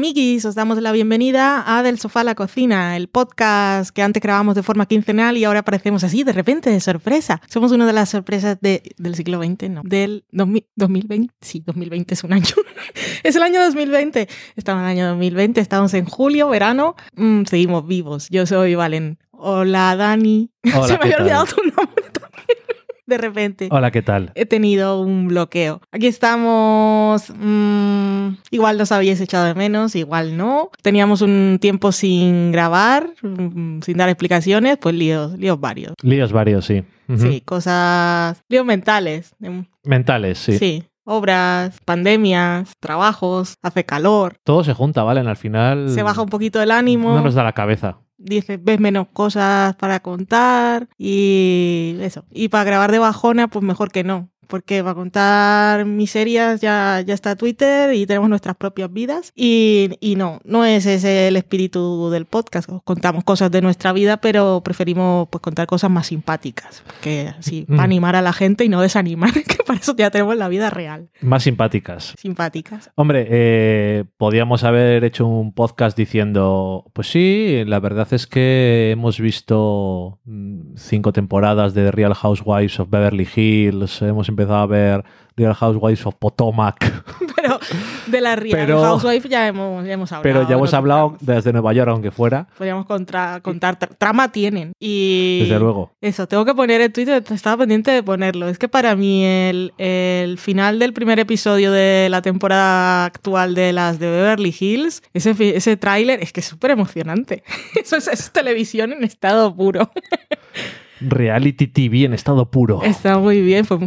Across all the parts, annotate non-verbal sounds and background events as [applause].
Amiguis, os damos la bienvenida a Del Sofá a la Cocina, el podcast que antes grabamos de forma quincenal y ahora aparecemos así de repente, de sorpresa. Somos una de las sorpresas de, del siglo XX, no, del 2020. Sí, 2020 es un año. [laughs] es el año 2020. Estamos en el año 2020, estamos en julio, verano. Mm, seguimos vivos. Yo soy Valen. Hola Dani. [laughs] Hola, Se me ¿qué había olvidado tu nombre. De repente Hola, ¿qué tal? he tenido un bloqueo. Aquí estamos. mm, igual nos habíais echado de menos, igual no. Teníamos un tiempo sin grabar, mm, sin dar explicaciones, pues líos, líos varios. Líos varios, sí. Sí, cosas. líos mentales. Mentales, sí. sí. Obras, pandemias, trabajos, hace calor. Todo se junta, ¿vale? Al final. Se baja un poquito el ánimo. No nos da la cabeza. Dices, ves menos cosas para contar y eso. Y para grabar de bajona, pues mejor que no. Porque para contar miserias ya, ya está Twitter y tenemos nuestras propias vidas. Y, y no, no es ese el espíritu del podcast. Os Contamos cosas de nuestra vida, pero preferimos pues, contar cosas más simpáticas. Que así, Mm. para animar a la gente y no desanimar, [laughs] que para eso ya tenemos la vida real. Más simpáticas. Simpáticas. Hombre, eh, podíamos haber hecho un podcast diciendo, pues sí, la verdad es que hemos visto mm, cinco temporadas de The Real Housewives of Beverly Hills, hemos empezado a ver Real Housewives of Potomac, [laughs] Pero de la Real Pero- Housewife ya hemos, ya hemos hablado. pero ya hemos hablado desde Nueva York, aunque fuera, Podríamos contra- contar. tra- Trama tienen. Y. desde luego. Eso, tengo que poner en Twitter, estaba pendiente de ponerlo. Es que para mí el, el final del primer episodio de la temporada actual de las de Beverly Hills, ese, ese tráiler, es que es súper emocionante. [laughs] Eso es, es televisión en estado puro. [laughs] Reality TV en estado puro. Está muy bien. Fue,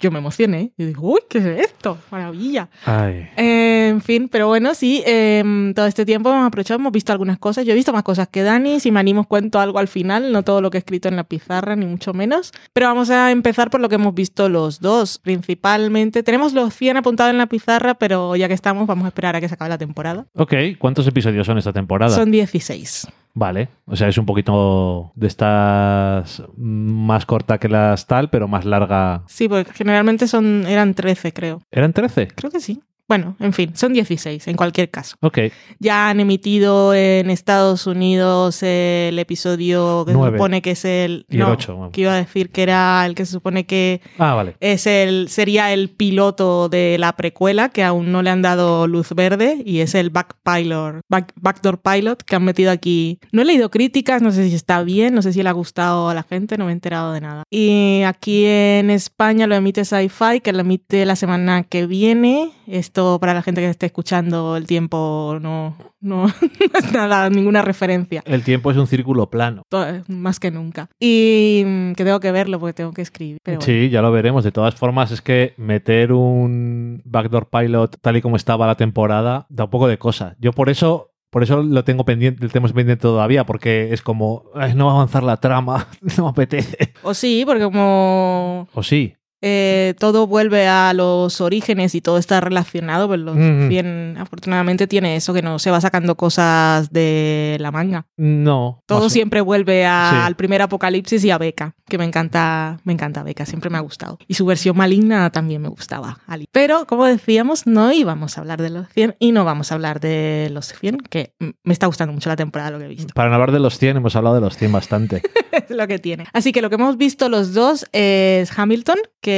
yo me emocioné. Yo digo, uy, ¿qué es esto? Maravilla. Ay. Eh, en fin, pero bueno, sí, eh, todo este tiempo hemos aprovechado, hemos visto algunas cosas. Yo he visto más cosas que Dani, si me animo cuento algo al final, no todo lo que he escrito en la pizarra, ni mucho menos. Pero vamos a empezar por lo que hemos visto los dos, principalmente. Tenemos los 100 apuntados en la pizarra, pero ya que estamos, vamos a esperar a que se acabe la temporada. Ok, ¿cuántos episodios son esta temporada? Son 16. Vale, o sea, es un poquito de estas más corta que las tal, pero más larga. Sí, porque generalmente son, eran 13, creo. ¿Eran 13? Creo que sí. Bueno, en fin, son 16 en cualquier caso. Ok, Ya han emitido en Estados Unidos el episodio que Nueve. se supone que es el. y el no, 8. vamos. que iba a decir que era el que se supone que Ah, vale. es el sería el piloto de la precuela que aún no le han dado luz verde y es el back pilot, back- backdoor pilot que han metido aquí. No he leído críticas, no sé si está bien, no sé si le ha gustado a la gente, no me he enterado de nada. Y aquí en España lo emite Sci-Fi, que lo emite la semana que viene. Esto para la gente que esté escuchando el tiempo no, no, [laughs] no es nada, ninguna referencia. El tiempo es un círculo plano. Más que nunca. Y mm, que tengo que verlo porque tengo que escribir. pero bueno. Sí, ya lo veremos. De todas formas, es que meter un backdoor pilot tal y como estaba la temporada da un poco de cosa. Yo por eso. Por eso lo tengo pendiente, lo tenemos pendiente todavía, porque es como, "Ay, no va a avanzar la trama, [laughs] no me apetece. O sí, porque como O sí, eh, todo vuelve a los orígenes y todo está relacionado, pues los Ujú. 100 afortunadamente tiene eso que no se va sacando cosas de la manga. no. Todo siempre vuelve a- Sí. al primer apocalipsis y a Beca, que me encanta, me encanta Beca, siempre me ha gustado. Y su versión maligna también me gustaba. Ali. Pero, como decíamos, no íbamos a hablar de los 100 y no vamos a hablar de los 100, que mm, me está gustando mucho la temporada lo que he visto. Para no hablar de los 100, hemos hablado de los 100 bastante. es [laughs] lo que tiene. Así que lo que hemos visto los dos es Hamilton, que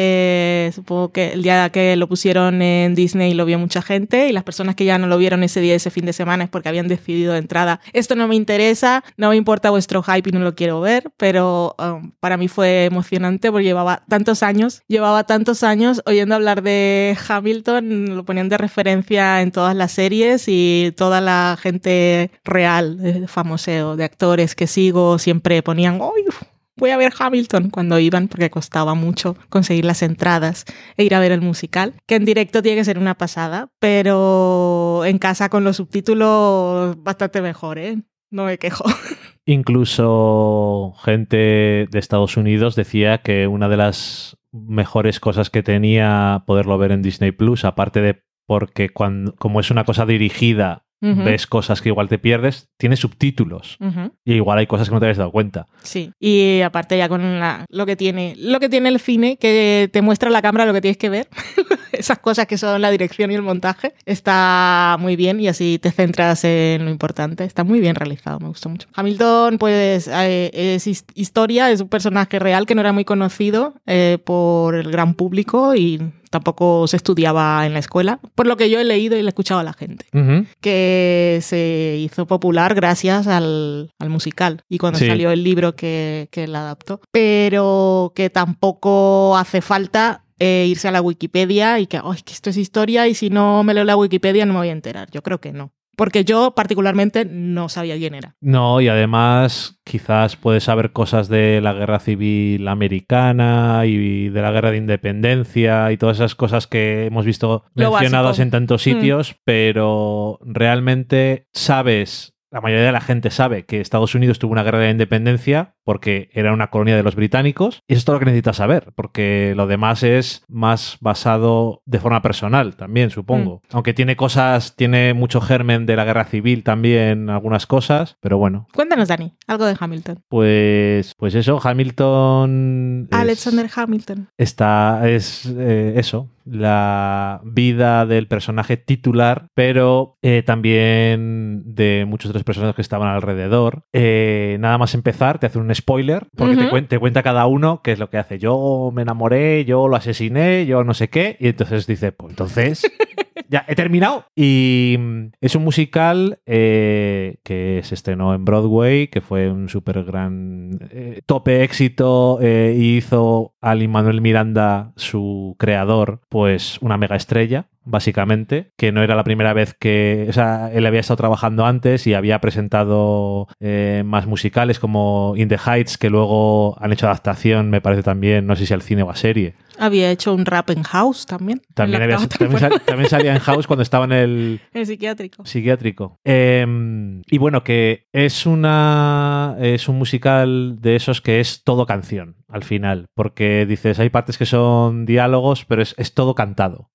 supongo que el día que lo pusieron en Disney lo vio mucha gente y las personas que ya no lo vieron ese día, ese fin de semana es porque habían decidido de entrada, esto no me interesa, no me importa vuestro hype y no lo quiero ver, pero um, para mí fue emocionante porque llevaba tantos años, llevaba tantos años oyendo hablar de Hamilton, lo ponían de referencia en todas las series y toda la gente real, famoseo, de actores que sigo, siempre ponían, ¡ay! Voy a ver Hamilton cuando iban porque costaba mucho conseguir las entradas e ir a ver el musical, que en directo tiene que ser una pasada, pero en casa con los subtítulos bastante mejor, ¿eh? No me quejo. [laughs] Incluso gente de Estados Unidos decía que una de las mejores cosas que tenía poderlo ver en Disney Plus, aparte de porque cuando, como es una cosa dirigida Ves cosas que igual te pierdes, tiene subtítulos. Y igual hay cosas que no te habías dado cuenta. Sí, y aparte ya con la- lo que tiene, lo que tiene el cine, que te muestra la cámara lo que tienes que ver, [laughs] esas cosas que son la dirección y el montaje, está muy bien y así te centras en lo importante. Está muy bien realizado, me gustó mucho. Hamilton, pues eh, es his- historia, es un personaje real que no era muy conocido eh, por el gran público y tampoco se estudiaba en la escuela, por lo que yo he leído y le he escuchado a la gente que se hizo popular gracias al, al musical y cuando Sí. salió el libro que, que la adaptó. Pero que tampoco hace falta eh, irse a la Wikipedia y que, "Ay, que esto es historia y si no me leo la Wikipedia no me voy a enterar. Yo creo que no. Porque yo particularmente no sabía quién era. No, y además quizás puedes saber cosas de la guerra civil americana y de la guerra de independencia y todas esas cosas que hemos visto Lo mencionadas básico. en tantos sitios, pero realmente sabes, la mayoría de la gente sabe que Estados Unidos tuvo una guerra de independencia porque era una colonia de los británicos y eso es todo lo que necesitas saber, porque lo demás es más basado de forma personal también, supongo. Aunque tiene cosas, tiene mucho germen de la guerra civil también, algunas cosas, pero bueno, Cuéntanos, Dani, algo de Hamilton. pues, pues eso, Hamilton. es- Alexander Hamilton. Está, es eh, eso, la vida del personaje titular, pero eh, también de muchos otros personajes que estaban alrededor. Eh, nada más empezar, te hace un spoiler, porque te, Ujú. cuen- te cuenta cada uno qué es lo que hace. Yo me enamoré, yo lo asesiné, yo no sé qué, y entonces dice, pues entonces... Ya, he terminado. Y mm, es un musical eh, que se estrenó en Broadway, que fue un súper gran eh, tope éxito eh, y hizo a Lin Manuel Miranda, su creador, pues una mega estrella. Básicamente, que no era la primera vez que. O sea, él había estado trabajando antes y había presentado eh, más musicales como In the Heights, que luego han hecho adaptación, me parece también, no sé si al cine o a serie. Había hecho un rap en House también. También, había- [laughs] también, temporada. sal- también salía en House cuando estaba en el, [laughs] En psiquiátrico. psiquiátrico. Eh, y bueno, que es una es un musical de esos que es todo canción al final, porque dices, hay partes que son diálogos, pero es, es todo cantado.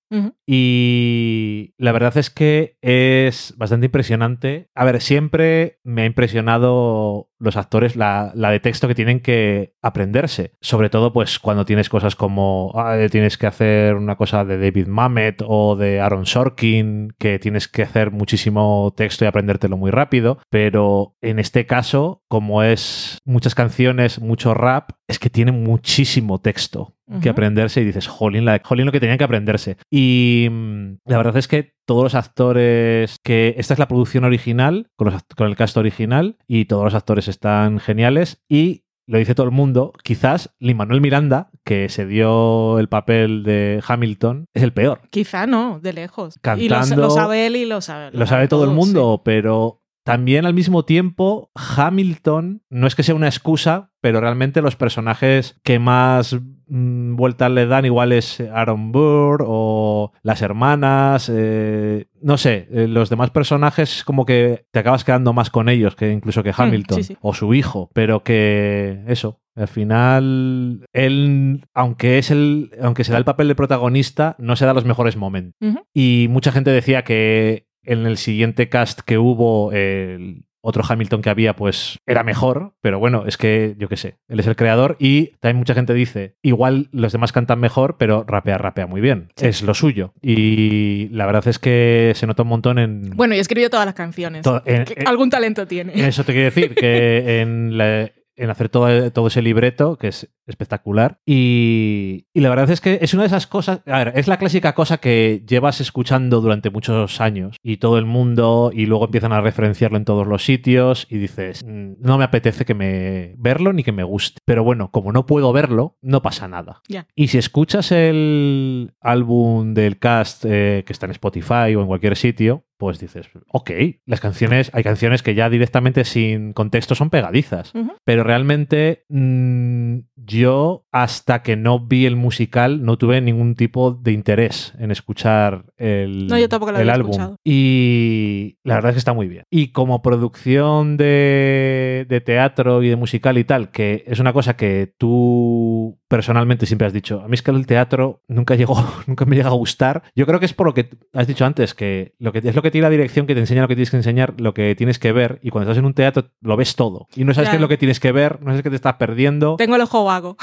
Y la verdad es que es bastante impresionante. A ver, siempre me ha impresionado los actores la, la de texto que tienen que aprenderse. Sobre todo, pues, cuando tienes cosas como ah, tienes que hacer una cosa de David Mamet o de Aaron Sorkin, que tienes que hacer muchísimo texto y aprendértelo muy rápido. Pero en este caso, como es muchas canciones, mucho rap, es que tiene muchísimo texto que aprenderse y dices, jolín, la, jolín lo que tenían que aprenderse. Y mm, la verdad es que todos los actores, que esta es la producción original, con, los con el cast original, y todos los actores están geniales. Y lo dice todo el mundo, quizás Lin Manuel Miranda, que se dio el papel de Hamilton, es el peor. Quizá no, de lejos. Y lo, Cantando- lo sabe él y lo sabe. Lo sabe todo el mundo, pero también al mismo tiempo, Hamilton no es que sea una excusa, pero realmente los personajes que más mm, vueltas le dan igual es Aaron Burr o las hermanas, eh, no sé, eh, los demás personajes como que te acabas quedando más con ellos que incluso que Hamilton sí, sí. o su hijo, pero que eso, al final él, aunque es el, aunque se da el papel de protagonista, no se da los mejores momentos. Y mucha gente decía que en el siguiente cast que hubo, el otro Hamilton que había, pues era mejor, pero bueno, es que yo qué sé, él es el creador y también mucha gente dice, igual los demás cantan mejor, pero rapea, rapea muy bien, Sí. es lo suyo. Y la verdad es que se nota un montón en... Bueno, y escribió todas las canciones. to- en- Que en- algún talento tiene. eso te quiero decir, que [laughs] en, la- en hacer todo, todo ese libreto, que es espectacular. Y, y la verdad es que es una de esas cosas, a ver, es la clásica cosa que llevas escuchando durante muchos años y todo el mundo y luego empiezan a referenciarlo en todos los sitios y dices, "Mm, no me apetece que me verlo ni que me guste. Pero bueno, como no puedo verlo, no pasa nada. Y si escuchas el álbum del cast eh, que está en Spotify o en cualquier sitio, pues dices, ok, las canciones, hay canciones que ya directamente sin contexto son pegadizas. Pero realmente mm, yo, hasta que no vi el musical, no tuve ningún tipo de interés en escuchar el, No, yo tampoco lo el álbum. escuchado. Y la verdad es que está muy bien. Y como producción de, de teatro y de musical y tal, que es una cosa que tú tú personalmente siempre has dicho, a mí es que el teatro nunca llegó, [laughs] nunca me llega a gustar. Yo creo que es por lo que has dicho antes, que, lo que es lo que tiene la dirección que te enseña lo que tienes que enseñar, lo que tienes que ver, y cuando estás en un teatro lo ves todo. Y no sabes qué es lo que tienes que ver, no sabes qué te estás perdiendo. Tengo el ojo vago.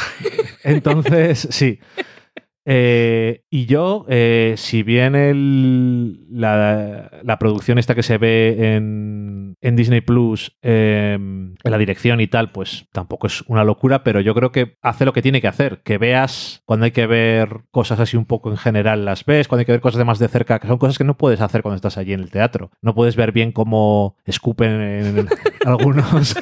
Entonces, [laughs] sí. Eh, y yo, eh, si bien el, la, producción esta que se ve en, en Disney Plus, em, en la dirección y tal, pues tampoco es una locura, pero yo creo que hace lo que tiene que hacer. Que veas cuando hay que ver cosas así un poco en general, las ves, cuando hay que ver cosas de más de cerca, que son cosas que no puedes hacer cuando estás allí en el teatro. No puedes ver bien cómo escupen en [laughs] algunos.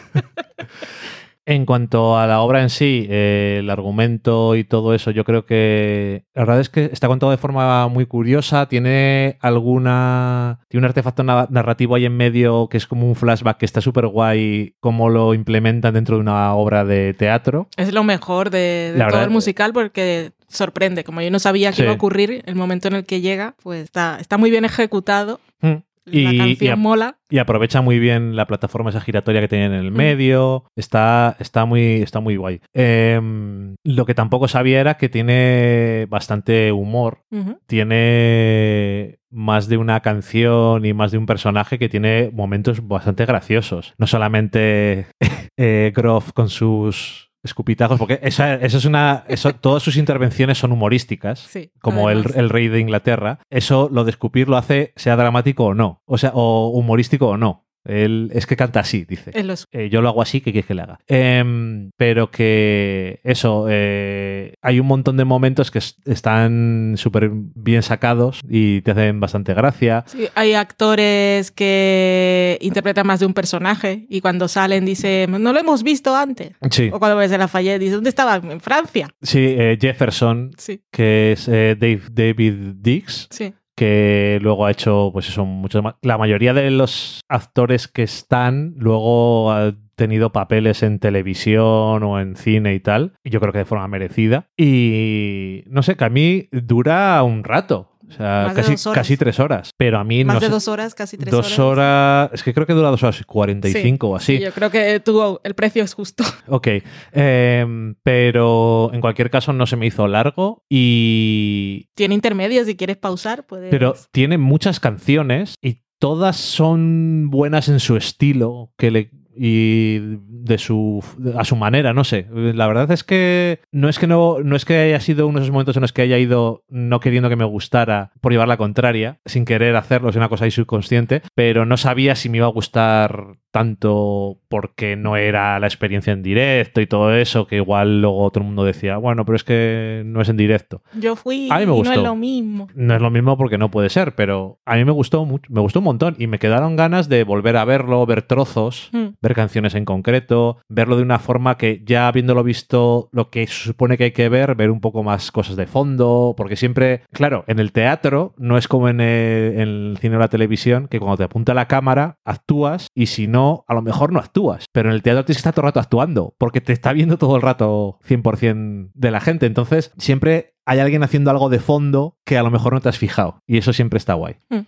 En cuanto a la obra en sí, eh, el argumento y todo eso, yo creo que la verdad es que está contado de forma muy curiosa. Tiene alguna. Tiene un artefacto narrativo ahí en medio que es como un flashback que está súper guay, cómo lo implementan dentro de una obra de teatro. Es lo mejor de, todo el musical porque sorprende. Como yo no sabía qué iba a ocurrir, el momento en el que llega, pues está, está muy bien ejecutado. Mm y, canción mola. Y aprovecha muy bien la plataforma esa giratoria que tiene en el medio. Está, está, muy, está muy guay. Em, lo que tampoco sabía era que tiene bastante humor. Tiene más de una canción y más de un personaje que tiene momentos bastante graciosos. No solamente [laughs] eh, Groff con sus escupitajos, porque esa, es una. Eso, todas sus intervenciones son humorísticas, como el, el, rey de Inglaterra. Eso, lo de escupir, lo hace, sea dramático o no, o sea, o humorístico o no. Él es que canta así, dice. Eh, yo lo hago así, ¿qué quieres que le haga? Em, pero que eso, eh, hay un montón de momentos que están súper bien sacados y te hacen bastante gracia. Sí, hay actores que interpretan más de un personaje y cuando salen dice no lo hemos visto antes. Sí. O cuando ves a Lafayette dice, ¿dónde estaba? En Francia. Sí, eh, Jefferson, que es Dave, David Dix. Sí que luego ha hecho, pues eso, muchos más. La mayoría de los actores que están luego ha tenido papeles en televisión o en cine y tal, y yo creo que de forma merecida. Y no sé, que a mí dura un rato. O sea, casi, casi tres horas. Pero a mí Más no de dos horas, casi tres dos horas. Es que creo que dura dos horas y 45 o así. yo creo que tuvo, el precio es justo. [laughs] Ok. Em, pero en cualquier caso no se me hizo largo y. Tiene intermedios, si quieres pausar, puedes. Pero tiene muchas canciones y todas son buenas en su estilo, que le y de su a su manera, no sé. La verdad es que no es que no, no es que haya sido uno de esos momentos en los que haya ido no queriendo que me gustara por llevar la contraria, sin querer hacerlo, es una cosa ahí subconsciente, pero no sabía si me iba a gustar tanto porque no era la experiencia en directo y todo eso, que igual luego todo el mundo decía, bueno, pero es que no es en directo. Yo fui a mí me gustó. no es lo mismo. No es lo mismo porque no puede ser, pero a mí me gustó mucho, me gustó un montón y me quedaron ganas de volver a verlo, ver trozos, hmm. Ver canciones en concreto, verlo de una forma que ya habiéndolo visto lo que se supone que hay que ver, ver un poco más cosas de fondo, porque siempre, claro, en el teatro no es como en el, cine o la televisión, que cuando te apunta la cámara actúas y si no a lo mejor no actúas, pero en el teatro tienes que estar todo el rato actuando, porque te está viendo todo el rato 100% de la gente. Entonces, siempre hay alguien haciendo algo de fondo que a lo mejor no te has fijado. Y eso siempre está guay. Mm.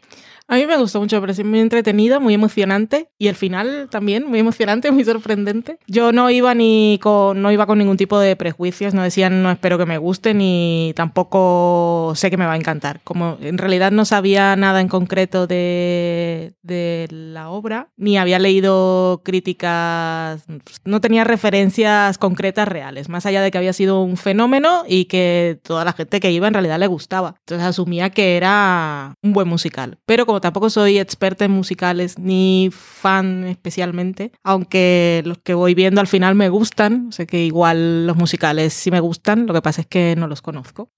A mí me gustó mucho, pero es muy entretenida, muy emocionante y el final también muy emocionante, [laughs] muy sorprendente. Yo no iba ni con no iba con ningún tipo de prejuicios, no decían no espero que me guste ni tampoco sé que me va a encantar. Como en realidad no sabía nada en concreto de, de la obra, ni había leído críticas, no tenía referencias concretas reales, más allá de que había sido un fenómeno y que toda la gente que iba en realidad le gustaba. Entonces asumía que era un buen musical. Pero como tampoco soy experta en musicales ni fan especialmente, aunque los que voy viendo al final me gustan, sé que igual los musicales sí me gustan, lo que pasa es que no los conozco.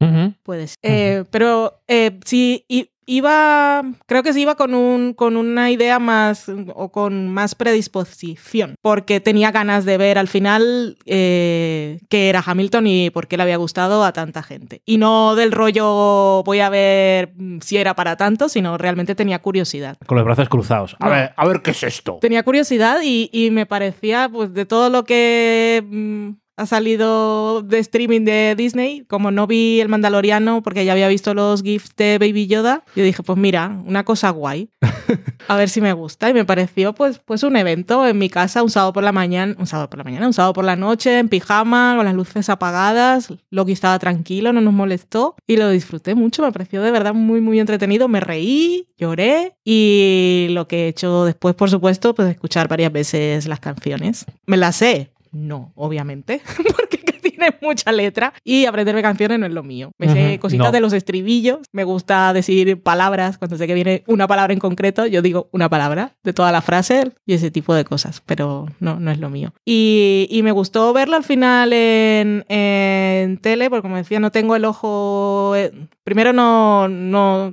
Puedes. Eh, pero eh, sí, y iba, creo que sí iba con, un, con una idea más o con más predisposición, porque tenía ganas de ver al final eh, qué era Hamilton y por qué le había gustado a tanta gente. Y no del rollo voy a ver si era para tanto, sino realmente tenía curiosidad. Con los brazos cruzados. A, ver, a ver qué es esto. Tenía curiosidad y, y me parecía, pues de todo lo que mm, ha salido de streaming de Disney. Como no vi el Mandaloriano porque ya había visto los GIFs de Baby Yoda, yo dije, pues mira, una cosa guay. [laughs] A ver si me gusta. Y me pareció pues, pues un evento en mi casa un sábado por la mañana, un sábado por la mañana, un sábado por la noche, en pijama, con las luces apagadas. Loki estaba tranquilo, no nos molestó y lo disfruté mucho. Me pareció de verdad muy, muy entretenido. Me reí, lloré y lo que he hecho después, por supuesto, pues escuchar varias veces las canciones. Me las sé, no, obviamente, [laughs] porque tiene mucha letra y aprenderme canciones no es lo mío. Me sé cositas no. de los estribillos, me gusta decir palabras, cuando sé que viene una palabra en concreto, yo digo una palabra de toda la frase y ese tipo de cosas, pero no, no es lo mío. Y, y me gustó verlo al final en, en tele, porque como decía, no tengo el ojo... eh, Primero no, no,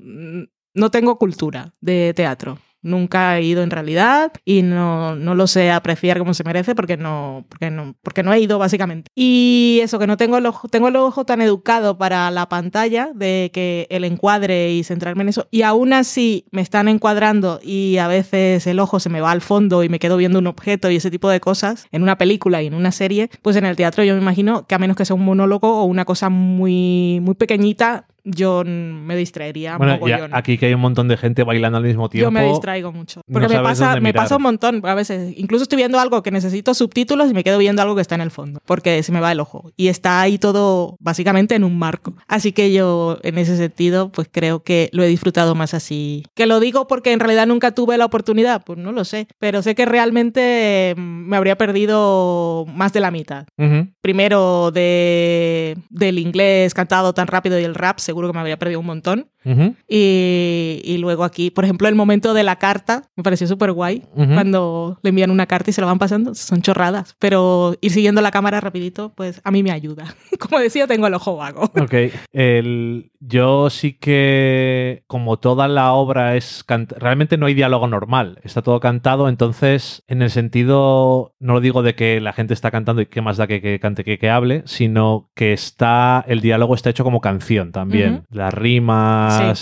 no tengo cultura de teatro. Nunca he ido en realidad y no, no lo sé apreciar como se merece porque no, porque, no, porque no he ido básicamente. Y eso, que no tengo el, ojo, tengo el ojo tan educado para la pantalla de que el encuadre y centrarme en eso. Y aún así me están encuadrando y a veces el ojo se me va al fondo y me quedo viendo un objeto y ese tipo de cosas en una película y en una serie. Pues en el teatro yo me imagino que a menos que sea un monólogo o una cosa muy, muy pequeñita, yo me distraería Bueno, mogollón. ya aquí que hay un montón de gente bailando al mismo tiempo. Yo me distraigo mucho. no Porque me, sabes pasa, me pasa un montón a veces. Incluso estoy viendo algo que necesito subtítulos y me quedo viendo algo que está en el fondo. Porque se me va el ojo. Y está ahí todo básicamente en un marco. Así que yo, en ese sentido, pues creo que lo he disfrutado más así. Que lo digo porque en realidad nunca tuve la oportunidad. Pues no lo sé. Pero sé que realmente mm, me habría perdido más de la mitad Ujú. primero de, del inglés cantado tan rápido y el rap, seguro que me habría perdido un montón. Y, y luego aquí, por ejemplo, el momento de la carta me pareció súper guay. Cuando le envían una carta y se la van pasando, son chorradas. Pero ir siguiendo la cámara rapidito, pues a mí me ayuda. [laughs] Como decía, tengo el ojo vago. Ok, el, yo sí que, como toda la obra es, cant- realmente no hay diálogo normal, está todo cantado, entonces, en el sentido, no lo digo de que la gente está cantando y qué más da que, que cante que, que hable, sino que está, el diálogo está hecho como canción también, Ujú.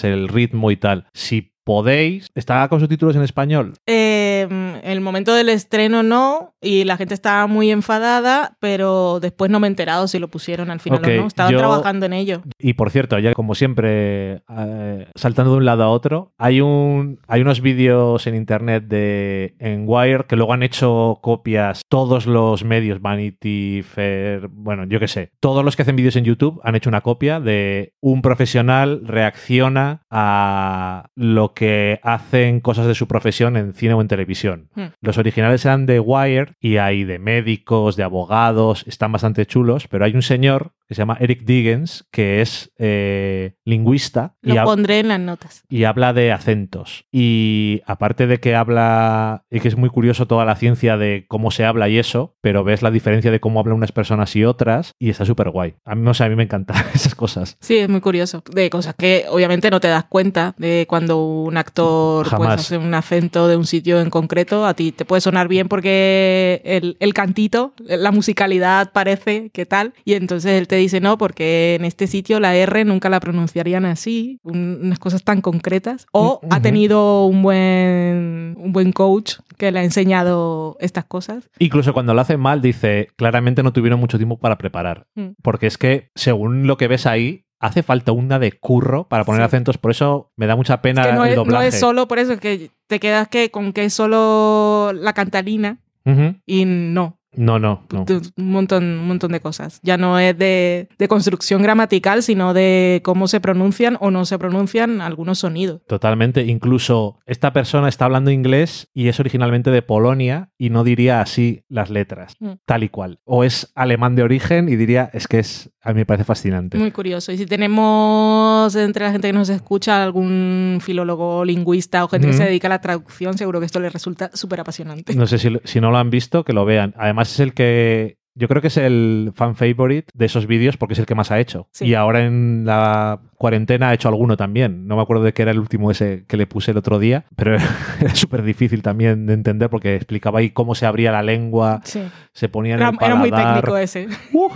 El ritmo y tal. Si podéis, ¿está con subtítulos en español? Eh, el momento del estreno no, y la gente estaba muy enfadada, pero después no me he enterado si lo pusieron al final o no. Estaban yo- trabajando en ello. Y por cierto, ya como siempre, eh, saltando de un lado a otro, hay un hay unos vídeos en internet de en Wire que luego han hecho copias todos los medios, Vanity Fair, bueno, yo qué sé, todos los que hacen vídeos en YouTube han hecho una copia de un profesional reacciona a lo que hacen cosas de su profesión en cine o en televisión. Hmm. Los originales eran de Wire y hay de médicos, de abogados, están bastante chulos, pero hay un señor que se llama Eric Diggins, que es eh, lingüista Lo pondré en las notas. y habla de acentos. Y aparte de que habla, y que es muy curioso toda la ciencia de cómo se habla y eso, pero ves la diferencia de cómo hablan unas personas y otras y está súper guay. A mí, no sé, a mí me encantan [laughs] esas cosas. Sí, es muy curioso. De cosas que obviamente no te das cuenta de cuando un actor pues, Jamás. hace un acento de un sitio en concreto. A ti te puede sonar bien porque el, el cantito, la musicalidad parece que tal. Y entonces él te dice no, porque en este sitio la R nunca la pronunciarían así. un- unas cosas tan concretas. O Mm, ha tenido un buen, un buen coach que le ha enseñado estas cosas. Incluso cuando lo hace mal, dice, claramente no tuvieron mucho tiempo para preparar. Mm. Porque es que, según lo que ves ahí, hace falta una de curro para poner Sí. acentos. Por eso me da mucha pena Es que no el es, no es solo por eso, es que te quedas que con que es solo la cantarina Ujú. y no. No, no, Un montón, un montón de cosas. Ya no es de, de construcción gramatical, sino de cómo se pronuncian o no se pronuncian algunos sonidos. Totalmente. Incluso esta persona está hablando inglés y es originalmente de Polonia y no diría así las letras, Mm. tal y cual. O es alemán de origen y diría, es que es, a mí me parece fascinante. Muy curioso. Y si tenemos entre la gente que nos escucha algún filólogo, lingüista o gente que se dedica a la traducción, seguro que esto les resulta súper apasionante. No sé si, si no lo han visto, que lo vean. Además es el que... Yo creo que es el fan favorite de esos vídeos porque es el que más ha hecho. Sí. Y ahora en la cuarentena ha hecho alguno también. No me acuerdo de qué era el último ese que le puse el otro día, [laughs] pero era súper difícil también de entender porque explicaba ahí cómo se abría la lengua, Sí. se ponía en Era, el era muy paladar. técnico ese. [laughs] [laughs] Uh,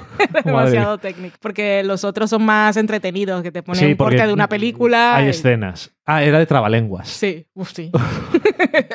Demasiado técnico. Porque los otros son más entretenidos, que te ponen Sí, un corte de una película. Hay y- escenas. Ah, era de trabalenguas. Sí, uf, sí.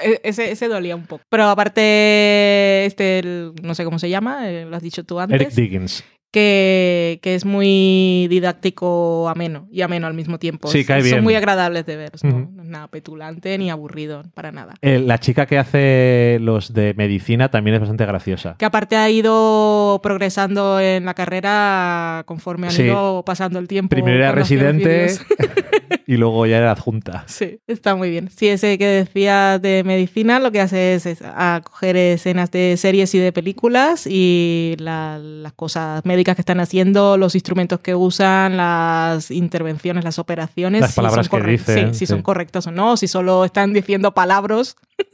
E- ese, ese dolía un poco. Pero aparte, este, el- no sé cómo se llama, eh, lo has dicho tú antes. Eric Diggins. Que, que es muy didáctico, ameno y ameno al mismo tiempo. Sí, cae Son bien. muy agradables de ver, ¿no? Ujú. No es nada petulante ni aburrido, para nada. Eh, la chica que hace los de medicina también es bastante graciosa. Que aparte ha ido progresando en la carrera conforme Sí. ido pasando el tiempo. Primero era residente. [laughs] y luego ya era adjunta. Sí, está muy bien. Sí, ese que decía de medicina lo que hace es, es a coger escenas de series y de películas y la- las cosas médicas que están haciendo, los instrumentos que usan, las intervenciones, las operaciones. Las si palabras son que dicen, sí, si sí. son correctas o no, si solo están diciendo palabras [laughs]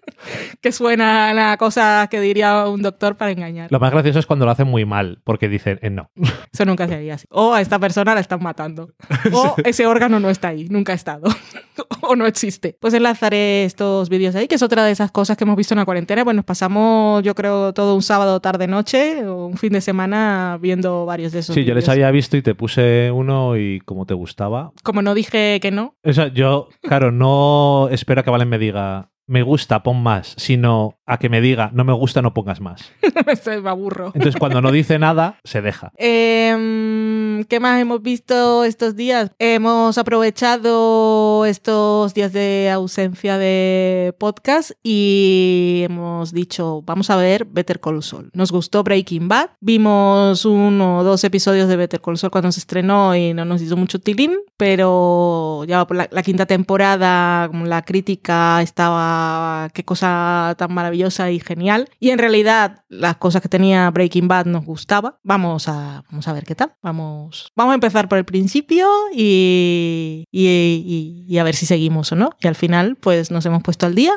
que suenan a cosas que diría un doctor para engañar. Lo más gracioso es cuando lo hacen muy mal, porque dicen, eh, no. [laughs] Eso nunca se haría así. O a esta persona la están matando. [laughs] O ese órgano no está ahí, nunca ha estado. [laughs] o no existe. Pues enlazaré estos vídeos ahí, que es otra de esas cosas que hemos visto en la cuarentena. Pues nos pasamos, yo creo, todo un sábado, tarde, noche, o un fin de semana viendo varios de esos Sí, yo les había visto y te puse uno y como te gustaba. Como no dije que no, O sea, yo, claro, no espero que Valen me diga, me gusta, pon más, sino a que me diga, no me gusta, no pongas más. [laughs] me aburro. Entonces, cuando no dice nada, se deja. Em, ¿Qué más hemos visto estos días? Hemos aprovechado estos días de ausencia de podcast y hemos dicho, vamos a ver Better Call Saul. Nos gustó Breaking Bad. Vimos uno o dos episodios de Better Call Saul cuando se estrenó y no nos hizo mucho tilín, pero ya por la, la quinta temporada, como la crítica estaba, qué cosa tan maravillosa y genial. Y en realidad las cosas que tenía Breaking Bad nos gustaba. Vamos a, vamos a ver qué tal. Vamos, vamos a empezar por el principio y, y, y- y a ver si seguimos o no. Y al final, pues nos hemos puesto al día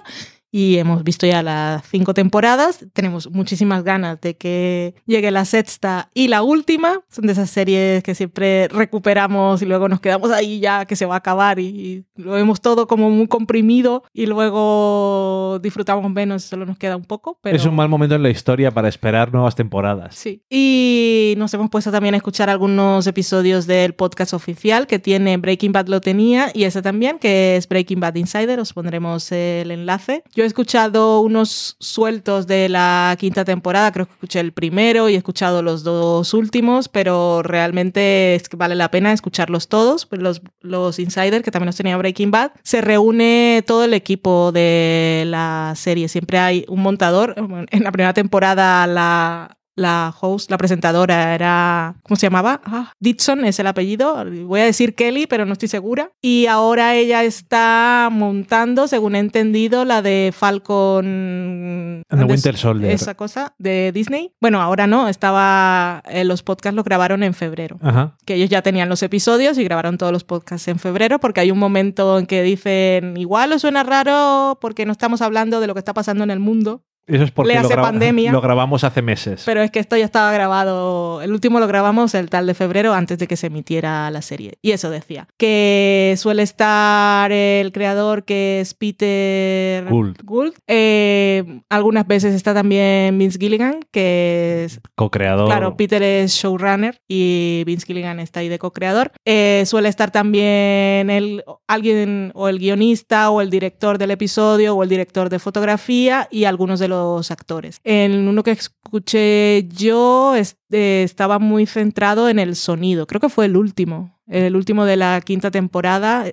y hemos visto ya las cinco temporadas. Tenemos muchísimas ganas de que llegue la sexta y la última. Son de esas series que siempre recuperamos y luego nos quedamos ahí ya que se va a acabar y, lo vemos todo como muy comprimido y luego disfrutamos menos, solo nos queda un poco. Pero... Es un mal momento en la historia para esperar nuevas temporadas. Sí. Y nos hemos puesto también a escuchar algunos episodios del podcast oficial que tiene Breaking Bad lo tenía y ese también, que es Breaking Bad Insider. Os pondremos el enlace. Yo he escuchado unos sueltos de la quinta temporada, creo que escuché el primero y he escuchado los dos últimos, pero realmente vale la pena escucharlos todos. Pues Los, los Insider, que también los tenía Breaking Bad, se reúne todo el equipo de la serie. Siempre hay un montador. [laughs] En la primera temporada la, la host, la presentadora era, ¿cómo se llamaba? Ah, Ditson es el apellido. Voy a decir Kelly, pero no estoy segura. Y ahora ella está montando, según he entendido, la de Falcon... And the antes- Winter Soldier. Esa cosa de Disney. Bueno, ahora no, estaba... eh, los podcasts lo grabaron en febrero Ajá. que ellos ya tenían los episodios y grabaron todos los podcasts en febrero, porque hay un momento en que dicen, igual os suena raro porque no estamos hablando de lo que está pasando en el mundo, Eso es porque Le lo, hace graba- pandemia. [laughs] lo grabamos hace meses. pero es que esto ya estaba grabado, el último lo grabamos el tal de febrero antes de que se emitiera la serie. Y eso decía, que suele estar el creador que es Peter Gould. Eh, algunas veces está también Vince Gilligan, que es Co-creador. Claro, Peter es showrunner y Vince Gilligan está ahí de co-creador. Eh, suele estar también el, alguien o el guionista o el director del episodio o el director de fotografía y algunos de los actores. En uno que escuché yo es- eh, estaba muy centrado en el sonido. Creo que fue el último. El último de la quinta temporada.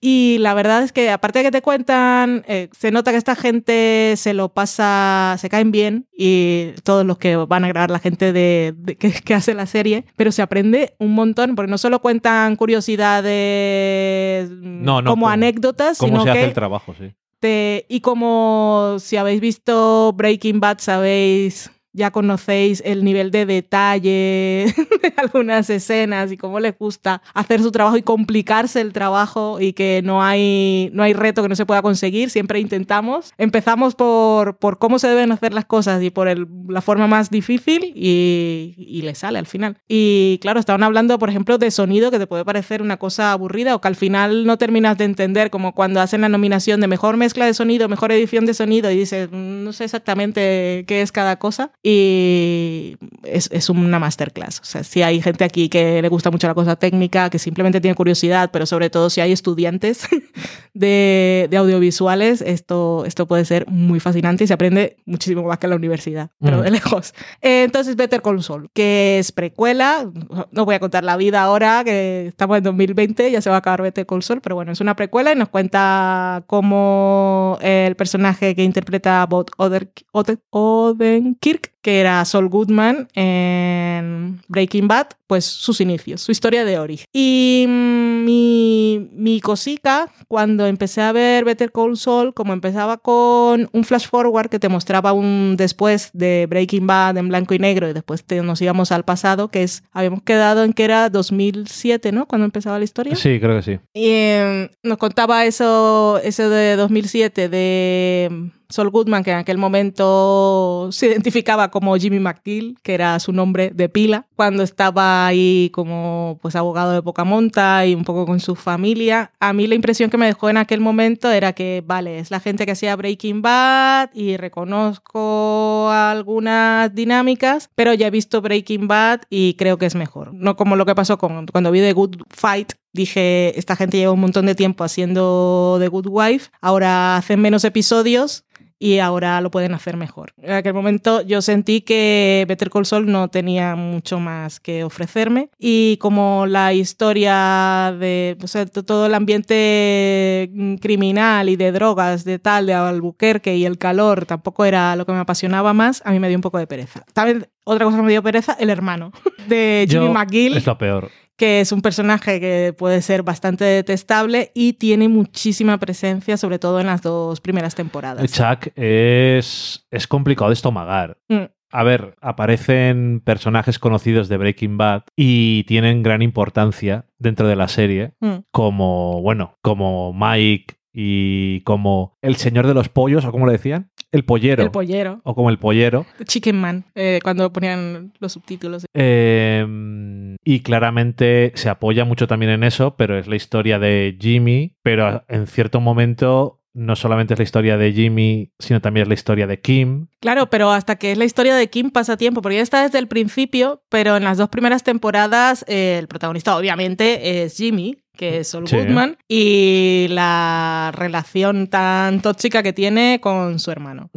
Y la verdad es que, aparte de que te cuentan, eh, se nota que esta gente se lo pasa, se caen bien, y todos los que van a grabar, la gente de, de- que, que hace la serie, pero se aprende un montón, porque no solo cuentan curiosidades No, no, como anécdotas, ¿Cómo sino se hace que el trabajo? Sí. Te- y como si habéis visto Breaking Bad, sabéis ya conocéis el nivel de detalle [laughs] de algunas escenas y cómo les gusta hacer su trabajo y complicarse el trabajo y que no hay, no hay reto que no se pueda conseguir, siempre intentamos. Empezamos por, por cómo se deben hacer las cosas y por el, la forma más difícil y, y le sale al final. Y claro, estaban hablando, por ejemplo, de sonido que te puede parecer una cosa aburrida o que al final no terminas de entender, como cuando hacen la nominación de mejor mezcla de sonido, mejor edición de sonido y dices, mm, no sé exactamente qué es cada cosa. Y es, es una masterclass. O sea, si hay gente aquí que le gusta mucho la cosa técnica, que simplemente tiene curiosidad, pero sobre todo si hay estudiantes [laughs] de, de audiovisuales, esto, esto puede ser muy fascinante y se aprende muchísimo más que en la universidad, pero Mm. de lejos. Eh, Entonces, Better Call Saul, que es precuela, no voy a contar la vida ahora, que estamos en 2020, ya se va a acabar Better Call Saul, pero bueno, es una precuela y nos cuenta cómo el personaje que interpreta Bob Oder- Oder- Odenkirk, que era Saul Goodman en Breaking Bad, pues sus inicios, su historia de origen. Y mm, mi, mi cosica, cuando empecé a ver Better Call Saul, como empezaba con un flash forward que te mostraba un después de Breaking Bad en blanco y negro y después te- nos íbamos al pasado, que es, habíamos quedado en que era 2007, ¿no? Cuando empezaba la historia. Sí, creo que sí. Y eh, nos contaba eso, eso de 2007 de Saul Goodman, que en aquel momento se identificaba como Jimmy McGill, que era su nombre de pila, cuando estaba ahí como pues abogado de poca monta y un poco con su familia. A mí la impresión que me dejó en aquel momento era que, vale, es la gente que hacía Breaking Bad y reconozco algunas dinámicas, pero ya he visto Breaking Bad y creo que es mejor. No como lo que pasó con, cuando vi The Good Fight, dije, esta gente lleva un montón de tiempo haciendo The Good Wife, ahora hacen menos episodios y ahora lo pueden hacer mejor. En aquel momento yo sentí que Better Call Saul no tenía mucho más que ofrecerme y como la historia de o sea, to- todo el ambiente mm, criminal y de drogas de tal de Albuquerque y el calor tampoco era lo que me apasionaba más, a mí me dio un poco de pereza. También otra cosa que me dio pereza, el hermano de Jimmy Yo- McGill Es lo peor. Que es un personaje que puede ser bastante detestable y tiene muchísima presencia, sobre todo en las dos primeras temporadas. Chuck es, es complicado de estomagar. Mm. A ver, aparecen personajes conocidos de Breaking Bad y tienen gran importancia dentro de la serie, Mm. como, bueno, como Mike y como el señor de los pollos, o como le decían, el pollero. El pollero, o como el pollero. Chicken Man, eh, cuando ponían los subtítulos. Eh, y claramente se apoya mucho también en eso, pero es la historia de Jimmy, pero en cierto momento no solamente es la historia de Jimmy, sino también es la historia de Kim. Claro, pero hasta que es la historia de Kim pasa tiempo, porque ya está desde el principio, pero en las dos primeras temporadas eh, el protagonista obviamente es Jimmy, que es Saul Sí. Goodman, y la relación tan tóxica que tiene con su hermano.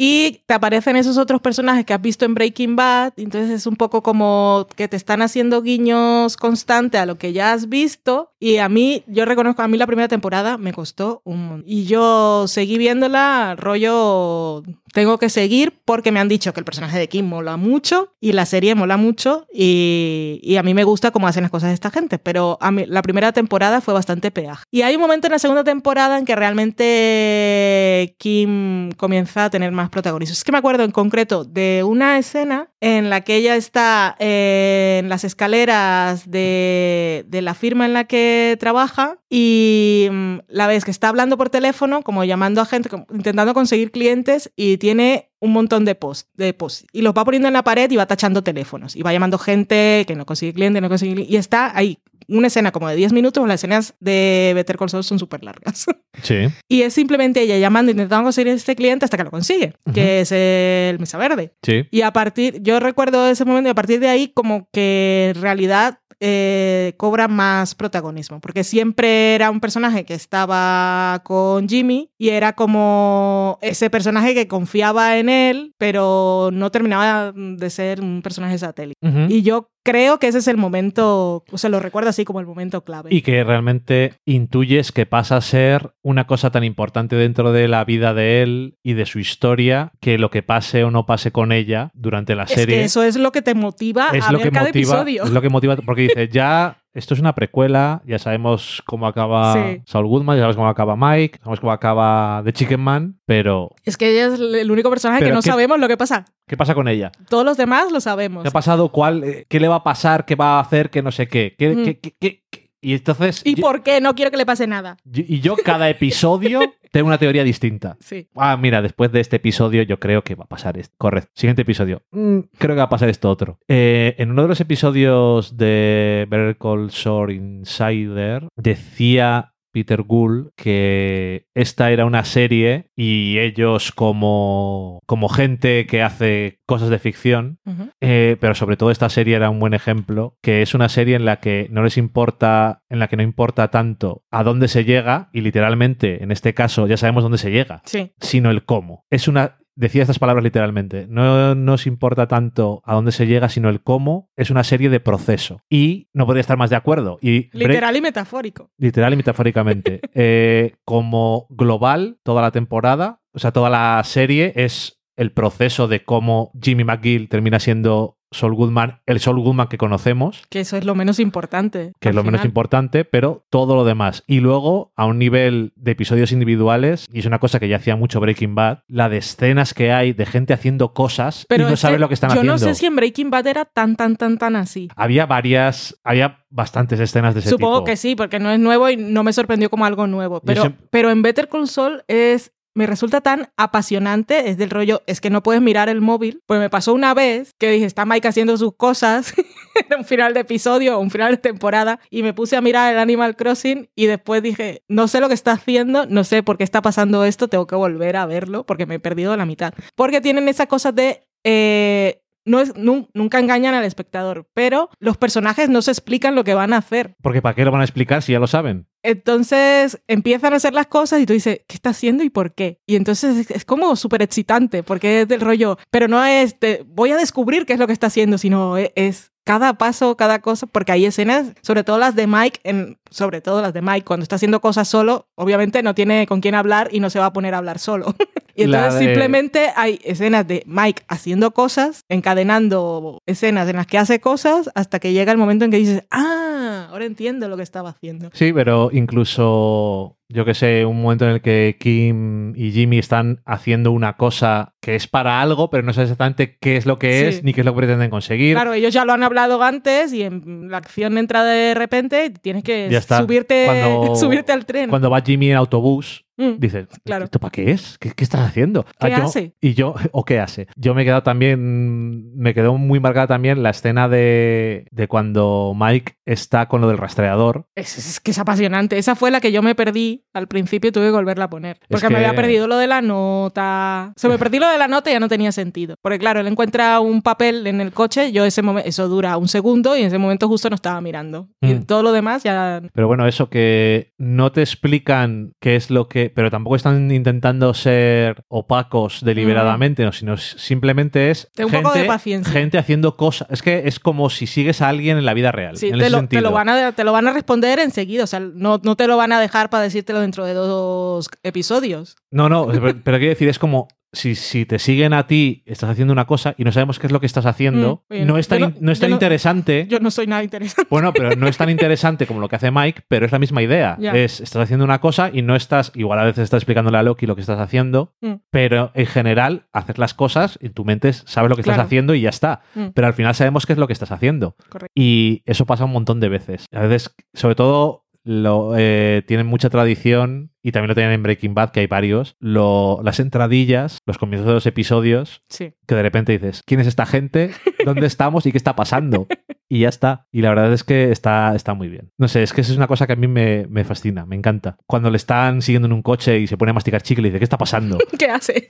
Y te aparecen esos otros personajes que has visto en Breaking Bad, entonces es un poco como que te están haciendo guiños constantes a lo que ya has visto. Y a mí, yo reconozco, a mí la primera temporada me costó un montón. Y yo seguí viéndola, rollo, tengo que seguir porque me han dicho que el personaje de Kim mola mucho y la serie mola mucho y, y a mí me gusta cómo hacen las cosas esta gente, pero a mí la primera temporada fue bastante peaje. Y hay un momento en la segunda temporada en que realmente Kim comienza a tener más protagonismo. Es que me acuerdo en concreto de una escena en la que ella está eh, en las escaleras de, de la firma en la que trabaja y mm, la ves que está hablando por teléfono, como llamando a gente, como intentando conseguir clientes y tiene un montón de posts de post y los va poniendo en la pared y va tachando teléfonos y va llamando gente que no consigue clientes, no consigue clientes, y está ahí una escena como de 10 minutos, las escenas de Better Call Saul son súper largas. [laughs] Sí. y es simplemente ella llamando, intentando conseguir este cliente hasta que lo consigue, que es el Mesa Verde. Sí. Y a partir, yo recuerdo ese momento y a partir de ahí como que en realidad eh, cobra más protagonismo, porque siempre era un personaje que estaba con Jimmy y era como ese personaje que confiaba en él, pero no terminaba de ser un personaje satélite. Y yo creo que ese es el momento, o sea, lo recuerdo así como el momento clave. Y que realmente intuyes que pasa a ser una cosa tan importante dentro de la vida de él y de su historia que lo que pase o no pase con ella durante la es serie que eso es lo que te motiva es a lo ver que cada motiva episodio. es lo que motiva porque dice ya esto es una precuela, ya sabemos cómo acaba Sí. Saul Goodman, ya sabemos cómo acaba Mike, sabemos cómo acaba The Chicken Man, pero Es que ella es el único personaje que no ¿qué- sabemos lo que pasa. ¿qué pasa con ella? Todos los demás lo sabemos. ¿Qué ha pasado? ¿Cuál, eh, ¿Qué le va a pasar? ¿Qué va a hacer? ¿Qué no sé qué? ¿Qué- Mm. qué- qué- qué- qué? Y entonces, ¿Y yo- por qué? No quiero que le pase nada. yo- y yo cada [laughs] episodio tengo una teoría distinta. Sí. Ah, mira, después de este episodio yo creo que va a pasar esto. Correcto. Siguiente episodio. Mm, creo que va a pasar esto otro. Eh, en uno de los episodios de Better Call Saul Insider decía Peter Gould que esta era una serie y ellos como, como gente que hace cosas de ficción eh, pero sobre todo esta serie era un buen ejemplo, que es una serie en la que no les importa, en la que no importa tanto a dónde se llega, y literalmente, en este caso, ya sabemos dónde se llega, Sí. sino el cómo. Es una. Decía estas palabras literalmente. No nos importa tanto a dónde se llega, sino el cómo. Es una serie de proceso. Y no podría estar más de acuerdo. Y Literal y metafórico. literal y metafóricamente. [laughs] Eh, como global, toda la temporada, o sea, toda la serie es el proceso de cómo Jimmy McGill termina siendo Saul Goodman, el Saul Goodman que conocemos, Que eso es lo menos importante. que es lo menos importante, pero todo lo demás. Y luego, a un nivel de episodios individuales, y es una cosa que ya hacía mucho Breaking Bad, la de escenas que hay de gente haciendo cosas Pero y no sabe lo que están yo haciendo. no sé si en Breaking Bad era tan, tan, tan, tan así. Había varias, había bastantes escenas de ese Supongo tipo. que sí, porque no es nuevo y no me sorprendió como algo nuevo. Pero, siempre- pero en Better Call Saul es me resulta tan apasionante, es del rollo, es que no puedes mirar el móvil. Pues me pasó una vez que dije, está Mike haciendo sus cosas, [laughs] era un final de episodio un final de temporada, y me puse a mirar el Animal Crossing y después dije, no sé lo que está haciendo, no sé por qué está pasando esto, tengo que volver a verlo porque me he perdido la mitad. Porque tienen esas cosas de... eh, no es, nun- nunca engañan al espectador, pero los personajes no se explican lo que van a hacer. Porque ¿para qué lo van a explicar si ya lo saben? Entonces empiezan a hacer las cosas y tú dices, ¿qué está haciendo y por qué? Y entonces es, es como súper excitante porque es del rollo, pero no es, de, voy a descubrir qué es lo que está haciendo, sino e- es, cada paso, cada cosa, porque hay escenas, sobre todo las de Mike, en, sobre todo las de Mike, cuando está haciendo cosas solo, obviamente no tiene con quién hablar y no se va a poner a hablar solo. [laughs] y entonces de- simplemente hay escenas de Mike haciendo cosas, encadenando escenas en las que hace cosas, hasta que llega el momento en que dices, ah, ahora entiendo lo que estaba haciendo. Sí, pero incluso, yo que sé, un momento en el que Kim y Jimmy están haciendo una cosa que es para algo, pero no sé exactamente qué es lo que Sí. es ni qué es lo que pretenden conseguir. Claro, ellos ya lo han hablado antes y en la acción entra de repente y tienes que subirte, Cuando- [laughs] subirte al tren. Cuando va Jimmy en autobús, Mm. dices, Claro. ¿esto para qué es? ¿Qué, qué estás haciendo? Ah, ¿Qué yo- hace? Y yo, [laughs] ¿o qué hace? Yo me he quedado también, me quedó muy marcada también la escena de, de cuando Mike está con lo del rastreador. Es, es que es apasionante. Esa fue la que yo me perdí al principio y tuve que volverla a poner. Porque que- me había perdido lo de la nota. Se me perdí lo de la nota y ya no tenía sentido. Porque claro, él encuentra un papel en el coche, yo ese momento, eso dura un segundo y en ese momento justo no estaba mirando. Y Mm. todo lo demás ya... Pero bueno, eso que no te explican qué es lo que. Pero tampoco están intentando ser opacos deliberadamente, no, sino simplemente es. Ten un poco de paciencia. gente haciendo cosas. Es que es como si sigues a alguien en la vida real. Sí, en te ese lo, te, sentido. lo van a, te lo van a responder enseguida. O sea, no, no te lo van a dejar para decírtelo dentro de dos episodios. No, no, pero, pero quiero decir, es como. Si, si te siguen a ti, estás haciendo una cosa y no sabemos qué es lo que estás haciendo, Mm, no es tan, no- no es yo tan no- interesante. Yo no soy nada interesante. Bueno, pero no es tan interesante como lo que hace Mike, pero es la misma idea. Es, estás haciendo una cosa y no estás, igual a veces estás explicándole a Loki lo que estás haciendo, Mm. pero en general haces las cosas, en tu mente sabes lo que estás haciendo y ya está. Mm. Pero al final sabemos qué es lo que estás haciendo. Correcto. Y eso pasa un montón de veces. A veces, sobre todo, lo, eh, tienen mucha tradición y también lo tienen en Breaking Bad, que hay varios, lo- las entradillas, los comienzos de los episodios, Sí. que de repente dices, ¿quién es esta gente? ¿Dónde [laughs] estamos y qué está pasando? Y ya está. Y la verdad es que está, está muy bien. No sé, es que eso es una cosa que a mí me, me fascina, me encanta. Cuando le están siguiendo en un coche y se pone a masticar chicle y dice, ¿qué está pasando? [laughs] ¿Qué hace?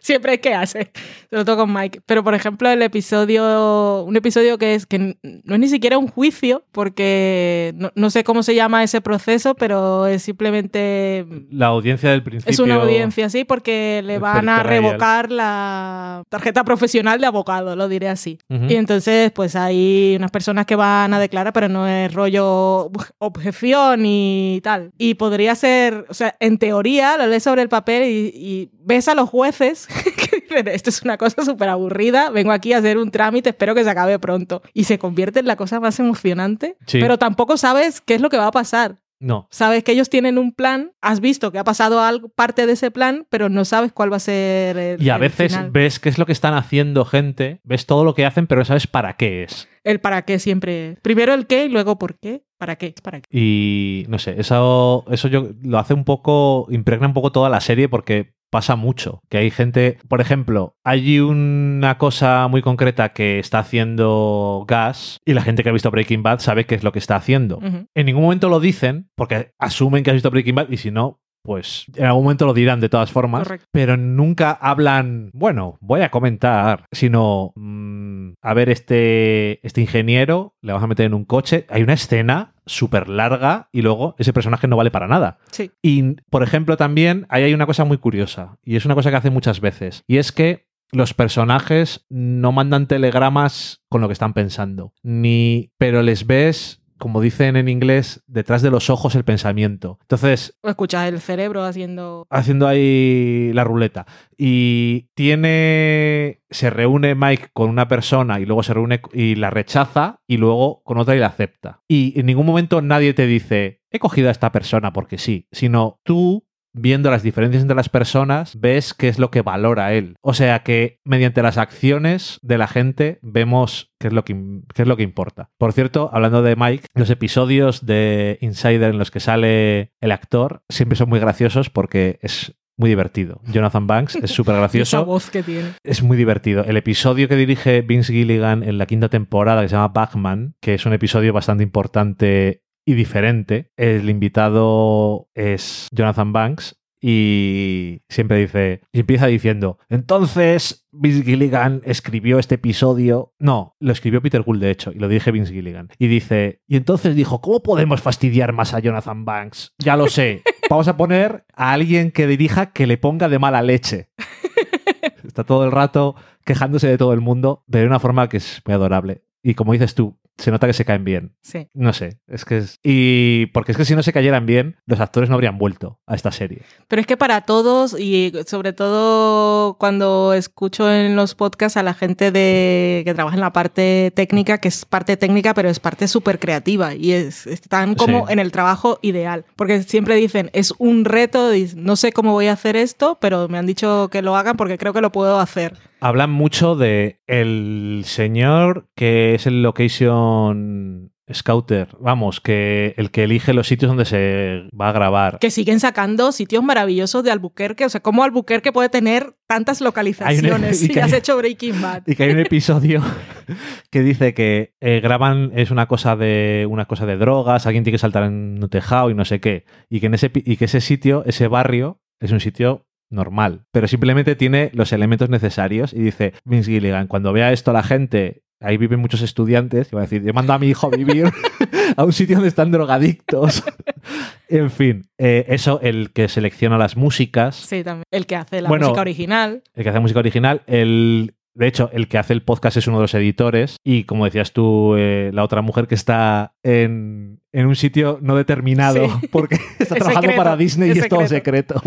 Siempre es que hace. Sobre todo con Mike. Pero, por ejemplo, el episodio. Un episodio que es que no es ni siquiera un juicio, porque no, no sé cómo se llama ese proceso, pero es simplemente. La audiencia del principio. Es una audiencia así porque le van a revocar la tarjeta profesional de abogado, lo diré así. Y entonces, pues hay unas personas que van a declarar, pero no es rollo objeción y tal. Y podría ser, o sea, en teoría lo lees sobre el papel y, y ves a los jueces [laughs] esto es una cosa súper aburrida, vengo aquí a hacer un trámite, espero que se acabe pronto. Y se convierte en la cosa más emocionante, Sí. pero tampoco sabes qué es lo que va a pasar. No. Sabes que ellos tienen un plan, has visto que ha pasado algo, parte de ese plan, pero no sabes cuál va a ser el Y a el veces final. ves qué es lo que están haciendo gente, ves todo lo que hacen, pero no sabes para qué es. El para qué siempre. Primero el qué y luego por qué. ¿Para qué? ¿Para qué? Y no sé, eso, eso yo lo hace un poco, impregna un poco toda la serie porque pasa mucho. Que hay gente, por ejemplo, hay una cosa muy concreta que está haciendo Gas y la gente que ha visto Breaking Bad sabe qué es lo que está haciendo. En ningún momento lo dicen porque asumen que has visto Breaking Bad y si no, pues en algún momento lo dirán de todas formas, Correcto. pero nunca hablan, bueno, voy a comentar, sino, a ver, este, este ingeniero le vamos a meter en un coche, hay una escena súper larga y luego ese personaje no vale para nada. Sí. Y, por ejemplo, también ahí hay una cosa muy curiosa, y es una cosa que hace muchas veces, y es que los personajes no mandan telegramas con lo que están pensando, ni pero les ves, como dicen en inglés, detrás de los ojos el pensamiento. Entonces, O escuchas el cerebro haciendo. haciendo ahí la ruleta. Y tiene. Se reúne Mike con una persona y luego se reúne y la rechaza y luego con otra y la acepta. Y en ningún momento nadie te dice, he cogido a esta persona porque sí, sino tú. Viendo las diferencias entre las personas, ves qué es lo que valora él. O sea que mediante las acciones de la gente vemos qué es lo que, qué es lo que importa. Por cierto, hablando de Mike, los episodios de Insider en los que sale el actor siempre son muy graciosos porque es muy divertido. [laughs] Jonathan Banks es súper Esa gracioso. voz que tiene. Es muy divertido. El episodio que dirige Vince Gilligan en la quinta temporada, que se llama Batman, que es un episodio bastante importante y diferente, el invitado es Jonathan Banks y siempre dice, y empieza diciendo, entonces Vince Gilligan escribió este episodio, no, lo escribió Peter Gould de hecho, y lo dirige Vince Gilligan, y dice, y entonces dijo, ¿cómo podemos fastidiar más a Jonathan Banks? Ya lo sé, [laughs] vamos a poner a alguien que dirija que le ponga de mala leche. [laughs] Está todo el rato quejándose de todo el mundo, pero de una forma que es muy adorable. Y como dices tú, se nota que se caen bien. Sí. No sé, es que es... Y porque es que si no se cayeran bien, los actores no habrían vuelto a esta serie. Pero es que para todos, y sobre todo cuando escucho en los podcasts a la gente de, que trabaja en la parte técnica, que es parte técnica, pero es parte súper creativa, y es, están como Sí. en el trabajo ideal. Porque siempre dicen, es un reto, no sé cómo voy a hacer esto, pero me han dicho que lo hagan porque creo que lo puedo hacer. Hablan mucho de el señor que es el location scouter, vamos, que el que elige los sitios donde se va a grabar. Que siguen sacando sitios maravillosos de Albuquerque. O sea, ¿cómo Albuquerque puede tener tantas localizaciones y si has hecho Breaking Bad? Y que hay un [laughs] episodio que dice que eh, graban es una cosa de una cosa de drogas, alguien tiene que saltar en un tejado y no sé qué, y que en ese y que ese sitio, ese barrio es un sitio normal, pero simplemente tiene los elementos necesarios y dice Vince Gilligan, cuando vea esto la gente, ahí viven muchos estudiantes, y va a decir, yo mando a mi hijo a vivir [laughs] a un sitio donde están drogadictos. [laughs] en fin, eh, eso el que selecciona las músicas, Sí, también. El que hace la Bueno, música original. el que hace música original, el de hecho, el que hace el podcast es uno de los editores y, como decías tú, eh, la otra mujer que está en, en un sitio no determinado Sí. [laughs] porque [laughs] está Es trabajando secreto, para Disney y es es todo secreto.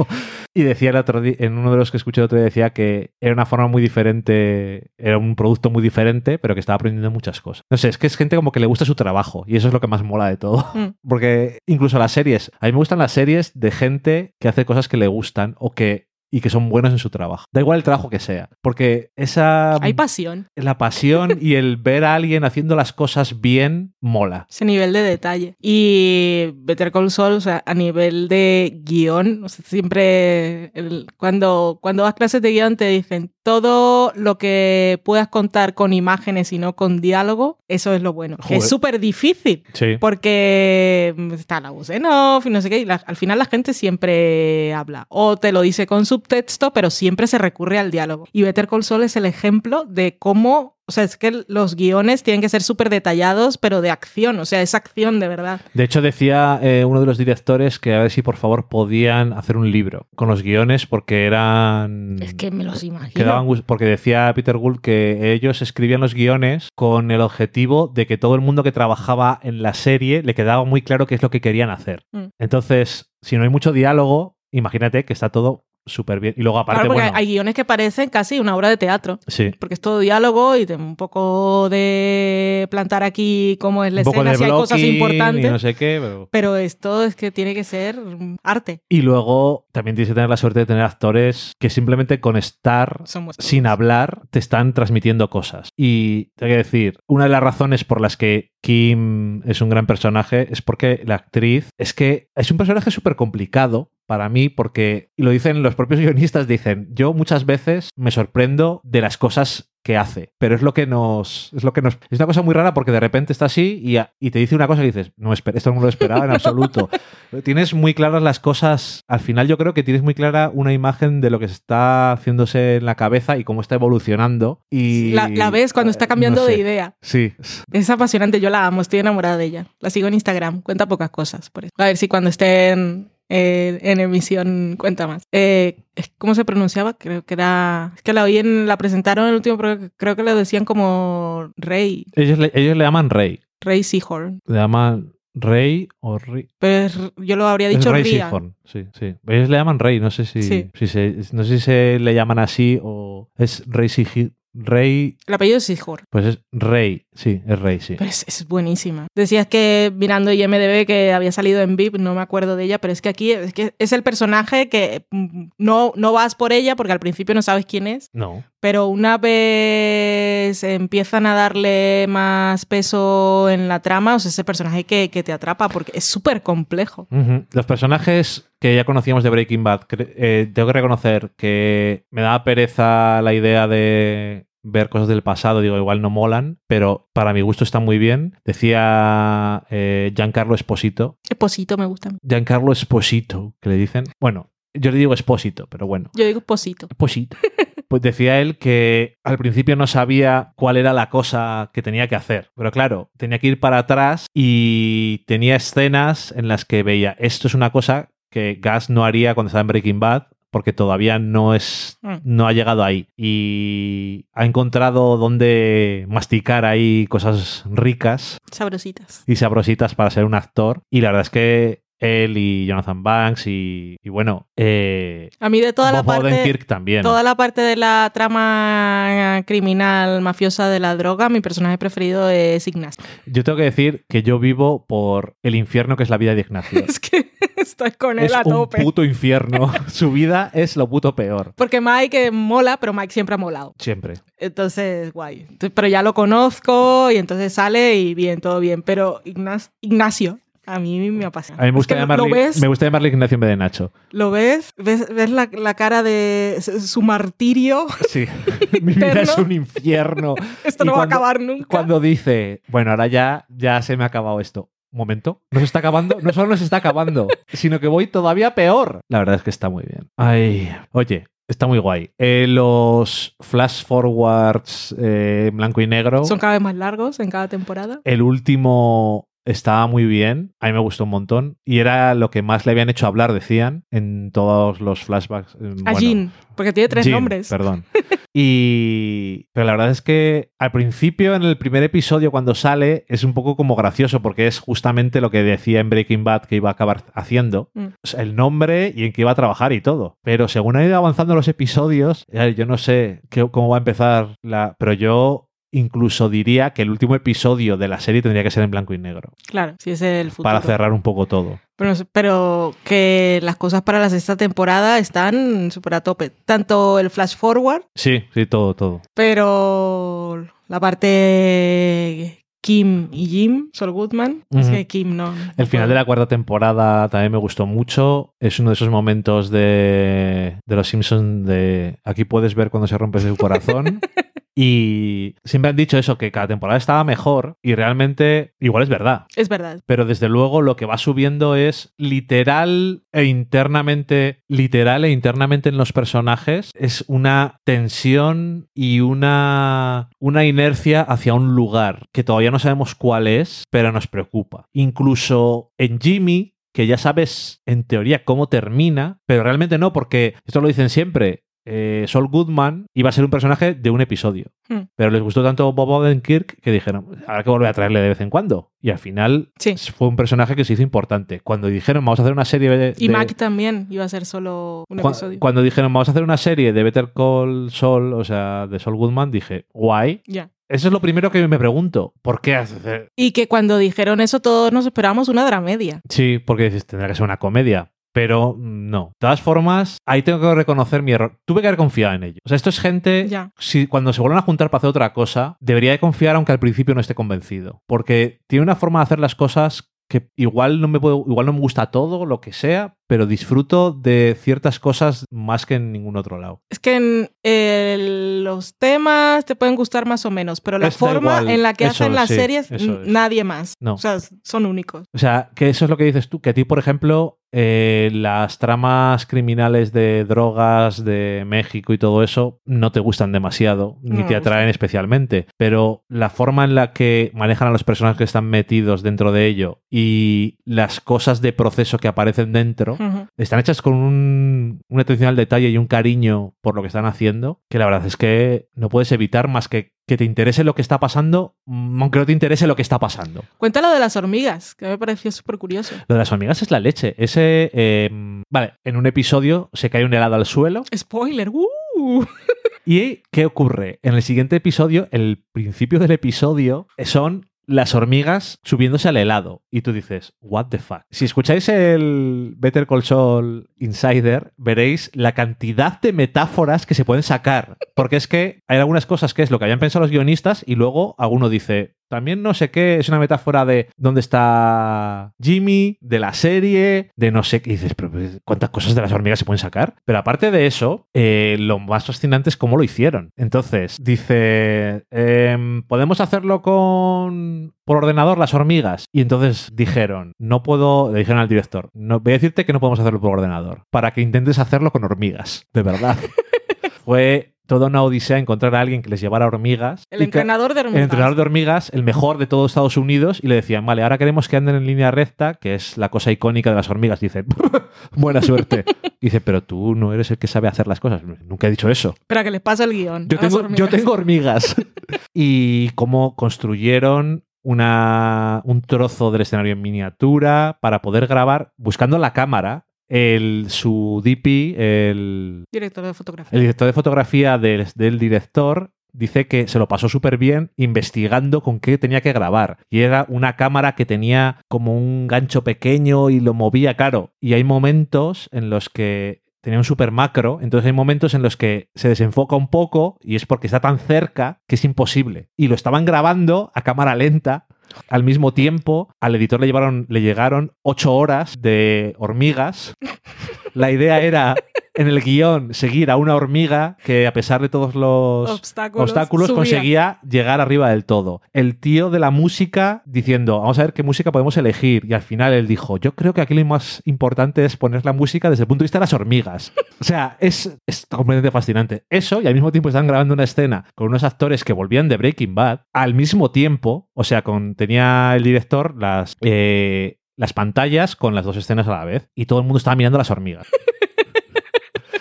Y decía el otro día, en uno de los que escuché el otro día, decía que era una forma muy diferente, era un producto muy diferente, pero que estaba aprendiendo muchas cosas. No sé, es que es gente como que le gusta su trabajo y eso es lo que más mola de todo. Mm. Porque incluso las series, a mí me gustan las series de gente que hace cosas que le gustan o que y que son buenos en su trabajo. Da igual el trabajo que sea, porque esa Hay pasión. la pasión y el ver a alguien haciendo las cosas bien mola. Ese nivel de detalle. Y Better Call Saul, o sea, a nivel de guion, o sea, siempre el- cuando, cuando das clases de guion te dicen todo lo que puedas contar con imágenes y no con diálogo, eso es lo bueno. Que es súper difícil. Sí. Porque está la voz en off y no sé qué. Y la- al final la gente siempre habla. O te lo dice con subtexto, pero siempre se recurre al diálogo. Y Better Call Saul es el ejemplo de cómo. O sea, es que los guiones tienen que ser súper detallados, pero de acción. O sea, es acción de verdad. De hecho, decía eh, uno de los directores que a ver si por favor podían hacer un libro con los guiones porque eran... Es que me los imagino. que daban gus- porque decía Peter Gould que ellos escribían los guiones con el objetivo de que todo el mundo que trabajaba en la serie le quedaba muy claro qué es lo que querían hacer. Mm. Entonces, si no hay mucho diálogo, imagínate que está todo súper bien. Y luego aparte, Claro, porque bueno, hay guiones que parecen casi una obra de teatro. sí, Porque es todo diálogo y de un poco de plantar aquí cómo es la un poco escena, de si hay cosas importantes. y no sé qué, pero... Pero esto es que tiene que ser arte. Y luego también tienes que tener la suerte de tener actores que simplemente con estar sin hablar te están transmitiendo cosas. Y tengo que decir, una de las razones por las que Kim es un gran personaje es porque la actriz es que es un personaje súper complicado para mí porque, y lo dicen los propios [laughs] guionistas, dicen, yo muchas veces me sorprendo de las cosas que hace, pero es lo que nos es lo que nos es una cosa muy rara porque de repente está así y, a- y te dice una cosa y dices, no esto no lo esperaba en absoluto. [laughs] tienes muy claras las cosas, al final yo creo que tienes muy clara una imagen de lo que se está haciéndose en la cabeza y cómo está evolucionando y La, la ves cuando está eh, cambiando no de idea. Sí, Es apasionante, yo la amo, estoy enamorada de ella. La sigo en Instagram, cuenta pocas cosas. Por eso. A ver si cuando esté en, eh, en emisión cuenta más. Eh, ¿Cómo se pronunciaba? Creo que era... Es que la oí en... La presentaron en el último programa, creo que le decían como Rey, ellos le, ellos le llaman Rey, Rey Seahorn. le llaman Rey o Rey. Pero es- yo lo habría dicho Rey Ria. Seahorn, sí, sí. Ellos le llaman Rey, no sé si, Sí. si se, no sé si se le llaman así o es Rey Sigi- Rey, El apellido es Seahorn. pues es Rey, sí, es Rey, sí. Pero es, es buenísima. Decías que mirando IMDB que había salido en VIP, no me acuerdo de ella, pero es que aquí es, que es el personaje que mm, no, no vas por ella porque al principio no sabes quién es, No. pero una vez empiezan a darle más peso en la trama, o sea, ese personaje que, que te atrapa porque es súper complejo. Los personajes que ya conocíamos de Breaking Bad, eh, tengo que reconocer que me daba pereza la idea de ver cosas del pasado, digo, igual no molan, pero para mi gusto están muy bien. Decía eh, Giancarlo Esposito, Esposito me gusta. Giancarlo Esposito, que le dicen, bueno, yo le digo Esposito, pero bueno. Yo digo Esposito. Esposito. [laughs] Pues decía él que al principio no sabía cuál era la cosa que tenía que hacer. Pero claro, tenía que ir para atrás y tenía escenas en las que veía, esto es una cosa que Gas no haría cuando estaba en Breaking Bad porque todavía no es Mm. no ha llegado ahí y ha encontrado donde masticar ahí cosas ricas Sabrositas. y sabrositas para ser un actor y la verdad es que él y Jonathan Banks y, y bueno eh, A mí de toda la parte... Odenkirk también Toda la parte de la trama criminal mafiosa de la droga, mi personaje preferido es Ignacio. Yo tengo que decir que yo vivo por el infierno que es la vida de Ignacio. [laughs] Es que estoy con él es a un tope. puto infierno. [laughs] Su vida es lo puto peor. Porque Mike eh, mola, pero Mike siempre ha molado. Siempre. Entonces, guay. Pero ya lo conozco y entonces sale y bien, todo bien. Pero Ignacio, a mí me apasiona. A mí me Es gusta, que lo- llamarle, ves, me gusta llamarle Ignacio en Nacho. lo ves, ves, ves la, la cara de su- martirio. Sí. [laughs] Mi vida es un infierno. [laughs] Esto Y no va a acabar nunca. Cuando dice, bueno, ahora ya, ya se me ha acabado esto. Un momento, no se está acabando, no solo no se está acabando, [laughs] sino que voy todavía peor. La verdad es que está muy bien. Ay, oye, está muy guay. Eh, los flash forwards eh, blanco y negro. Son cada vez más largos en cada temporada. El último estaba muy bien, a mí me gustó un montón y era lo que más le habían hecho hablar, decían, en todos los flashbacks. eh, A bueno, Jean, porque tiene tres nombres. Perdón. [laughs] Y. Pero la verdad es que al principio, en el primer episodio, cuando sale, es un poco como gracioso, porque es justamente lo que decía en Breaking Bad que iba a acabar haciendo. Mm. O sea, el nombre y en qué iba a trabajar y todo. Pero según han ido avanzando los episodios, yo no sé qué- cómo va a empezar la. Pero yo incluso diría que el último episodio de la serie tendría que ser en blanco y negro. Claro, si es el futuro. Para cerrar un poco todo. Pero, pero que las cosas para la sexta temporada están súper a tope. Tanto el flash forward, Sí, sí, todo, todo. pero la parte Kim y Jim, Sol Goodman, es que Kim no. El final de la cuarta temporada también me gustó mucho. Es uno de esos momentos de, de Los Simpsons de aquí puedes ver cuando se rompe su corazón. [laughs] y siempre han dicho eso, que cada temporada estaba mejor y realmente igual es verdad. Es verdad. Pero desde luego lo que va subiendo es literal e internamente, literal e internamente en los personajes, es una tensión y una, una inercia hacia un lugar que todavía no sabemos cuál es, pero nos preocupa. Incluso en Jimmy, que ya sabes en teoría cómo termina, pero realmente no, porque esto lo dicen siempre. Eh, Saul Goodman iba a ser un personaje de un episodio. Hmm. Pero les gustó tanto Bob Odenkirk que dijeron, habrá que volver a traerle de vez en cuando. Y al final Sí. fue un personaje que se hizo importante. Cuando dijeron, vamos a hacer una serie de... Y de- Mac también iba a ser solo un Cu- episodio. Cuando dijeron, vamos a hacer una serie de Better Call Saul, o sea, de Saul Goodman, dije, guay. Ya. Eso es lo primero que me pregunto. ¿Por qué hacer? Y que cuando dijeron eso todos nos esperábamos una dramedia. Sí, porque dices, tendrá que ser una comedia. Pero no. De todas formas, ahí tengo que reconocer mi error. Tuve que haber confiado en ello. O sea, esto es gente. Ya. Si cuando se vuelven a juntar para hacer otra cosa, debería de confiar aunque al principio no esté convencido. Porque tiene una forma de hacer las cosas que igual no me puedo, igual no me gusta todo, lo que sea, pero disfruto de ciertas cosas más que en ningún otro lado. Es que en, eh, los temas te pueden gustar más o menos, pero la forma igual. en la que Eso, hacen las sí, series, es. nadie más. No. O sea, son únicos. O sea, que eso es lo que dices tú, que a ti, por ejemplo, eh, las tramas criminales de drogas de México y todo eso no te gustan demasiado, No ni te atraen especialmente, pero la forma en la que manejan a los personajes que están metidos dentro de ello y las cosas de proceso que aparecen dentro, Están hechas con un, un atención al detalle y un cariño por lo que están haciendo, que la verdad es que no puedes evitar más que que te interese lo que está pasando, mm, aunque no te interese lo que está pasando. Cuéntalo de las hormigas, que me pareció súper curioso. Lo de las hormigas es la leche. Ese. eh, vale, en un episodio se cae un helado al suelo. Spoiler. ¡uh! [laughs] ¿Y qué ocurre? En el siguiente episodio, el principio del episodio, son las hormigas subiéndose al helado. Y tú dices, ¿What the fuck? Si escucháis el Better Call Saul Insider, veréis la cantidad de metáforas que se pueden sacar. Porque es que hay algunas cosas que es lo que habían pensado los guionistas y luego alguno dice, también no sé qué, es una metáfora de dónde está Jimmy, de la serie, de no sé qué. Y dices, pero pues, ¿cuántas cosas de las hormigas se pueden sacar? Pero aparte de eso, eh, lo más fascinante es cómo lo hicieron. Entonces, dice, em, ¿podemos hacerlo con por ordenador las hormigas? Y entonces dijeron, no puedo, le dijeron al director, no, voy a decirte que no podemos hacerlo por ordenador, para que intentes hacerlo con hormigas, de verdad. [laughs] Fue toda una odisea encontrar a alguien que les llevara hormigas. El entrenador de hormigas. el entrenador de hormigas, el mejor de todo Estados Unidos, y le decían, vale, ahora queremos que anden en línea recta, que es la cosa icónica de las hormigas. Dice, [laughs] buena suerte. Y [laughs] dice, pero tú no eres el que sabe hacer las cosas. Nunca he dicho eso. Espera, que les pasa el guion. Yo tengo, yo hormigas. tengo hormigas. [laughs] y cómo construyeron una, un trozo del escenario en miniatura para poder grabar, buscando la cámara, el, su DP, el, Director de fotografía. el director de fotografía del, del director dice que se lo pasó súper bien investigando con qué tenía que grabar. Y era una cámara que tenía como un gancho pequeño y lo movía, claro. Y hay momentos en los que tenía un super macro, entonces hay momentos en los que se desenfoca un poco y es porque está tan cerca que es imposible. Y lo estaban grabando a cámara lenta. Al mismo tiempo, al editor le, llevaron, le llegaron ocho horas de hormigas. [laughs] La idea era, en el guion, seguir a una hormiga que, a pesar de todos los obstáculos. conseguía llegar arriba del todo. El tío de la música diciendo, vamos a ver qué música podemos elegir. Y al final él dijo, yo creo que aquí lo más importante es poner la música desde el punto de vista de las hormigas. O sea, es, es completamente fascinante. Eso, y al mismo tiempo están grabando una escena con unos actores que volvían de Breaking Bad, al mismo tiempo, o sea, con, tenía el director las... eh, las pantallas con las dos escenas a la vez y todo el mundo estaba mirando a las hormigas. [laughs]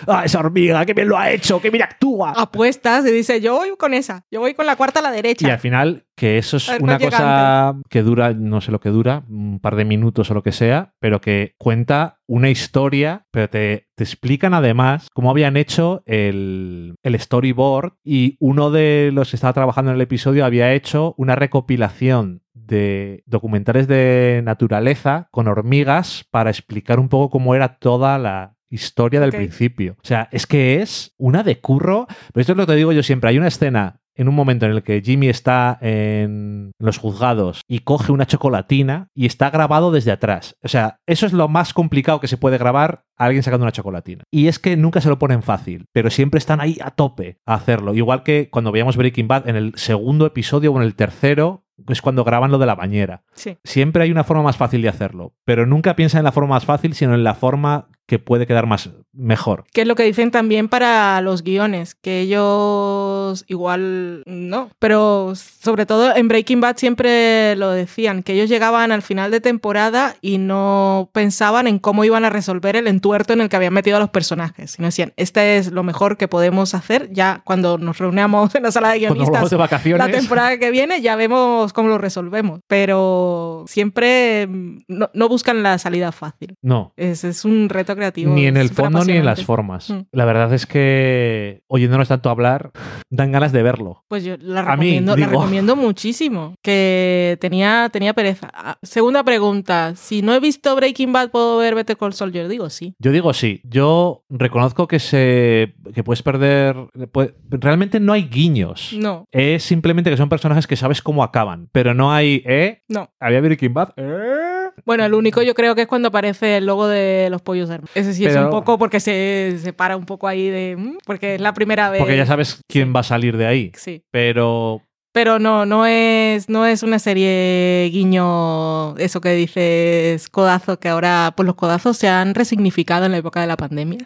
¡Ah, esa hormiga! ¡Qué bien lo ha hecho! ¡Qué bien actúa! Apuestas y dice, yo voy con esa. Yo voy con la cuarta a la Y derecha. al final, que eso es ver una cosa que dura, no sé lo que dura, un par de minutos o lo que sea, pero que cuenta una historia, pero te, te explican además cómo habían hecho el, el storyboard y uno de los que estaba trabajando en el episodio había hecho una recopilación de documentales de naturaleza con hormigas para explicar un poco cómo era toda la historia del principio. O sea, es que es una de curro. Pero esto es lo que te digo yo siempre. Hay una escena en un momento en el que Jimmy está en los juzgados y coge una chocolatina y está grabado desde atrás. O sea, eso es lo más complicado que se puede grabar a alguien sacando una chocolatina. Y es que nunca se lo ponen fácil, pero siempre están ahí a tope a hacerlo. Igual que cuando veíamos Breaking Bad en el segundo episodio o en el tercero, es cuando graban lo de la bañera. Sí. Siempre hay una forma más fácil de hacerlo, pero nunca piensa en la forma más fácil, sino en la forma que puede quedar más mejor. Que es lo que dicen también para los guiones, que ellos igual no, pero sobre todo en Breaking Bad siempre lo decían, que ellos llegaban al final de temporada y no pensaban en cómo iban a resolver el entuerto en el que habían metido a los personajes, sino decían, este es lo mejor que podemos hacer ya cuando nos reunamos en la sala de guionistas de vacaciones. la temporada que viene, ya vemos cómo lo resolvemos, pero siempre mm, no, no buscan la salida fácil. No. Es, es un reto creativo. Ni en el fondo ni en las formas. Mm. La verdad es que oyéndonos tanto hablar, dan ganas de verlo. Pues yo la A mí, recomiendo, la digo. recomiendo muchísimo. Que tenía, tenía pereza. Ah, Segunda pregunta. Si no he visto Breaking Bad, ¿puedo ver Better Call Saul? Yo digo sí. Yo digo sí. Yo reconozco que se que puedes perder. puede- realmente no hay guiños. No, Es simplemente que son personajes que sabes cómo acaban. Pero no hay. ¿Eh? no. ¿Había Breaking Bad? ¿Eh? Bueno, el único yo creo que es cuando aparece el logo de los pollos hermanos. Ese sí es un poco porque se, se para un poco ahí de... mm, Porque es la primera vez. Porque ya sabes quién va a salir de ahí. Sí. Pero. Pero no, no es, no es una serie guiño, eso que dices, codazo, que ahora pues los codazos se han resignificado en la época de la pandemia.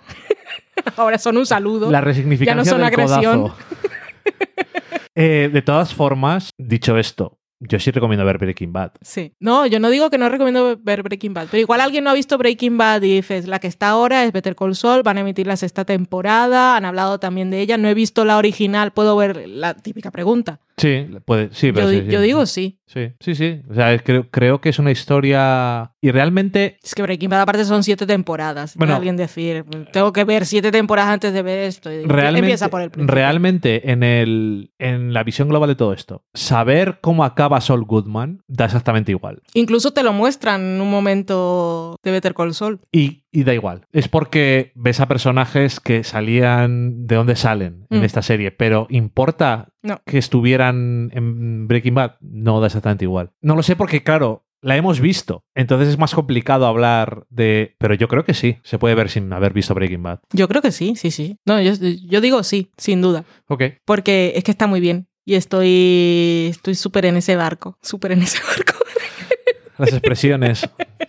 [laughs] ahora son un saludo. La resignificancia Ya no son del agresión. codazo. [laughs] Eh, de todas formas, dicho esto, yo sí recomiendo ver Breaking Bad. Sí. No, yo no digo que no recomiendo ver Breaking Bad, pero igual alguien no ha visto Breaking Bad y dices, la que está ahora es Better Call Saul, van a emitir la sexta temporada, han hablado también de ella, no he visto la original, puedo ver la típica pregunta. Sí, puede, sí, pero Yo, sí, di- sí. yo digo sí. Sí, sí, sí. O sea, es- creo, creo que es una historia. Y realmente. Es que Breaking Bad aparte son siete temporadas. Bueno. Puede alguien decir, tengo que ver siete temporadas antes de ver esto. Y Realmente, empieza por el principio. realmente en, el, en la visión global de todo esto, saber cómo acaba Saul Goodman da exactamente igual. Incluso te lo muestran en un momento de Better Call Saul. Y, y da igual. Es porque ves a personajes que salían de donde salen en Mm. esta serie, pero ¿importa No. que estuvieran en Breaking Bad? No da exactamente igual. No lo sé porque, claro, la hemos visto. Entonces es más complicado hablar de... Pero yo creo que sí, se puede ver sin haber visto Breaking Bad. Yo creo que sí, sí, sí. No, yo, yo digo sí, sin duda. Ok. Porque es que está muy bien. Y estoy estoy súper en ese barco. Súper en ese barco. Las expresiones. [laughs]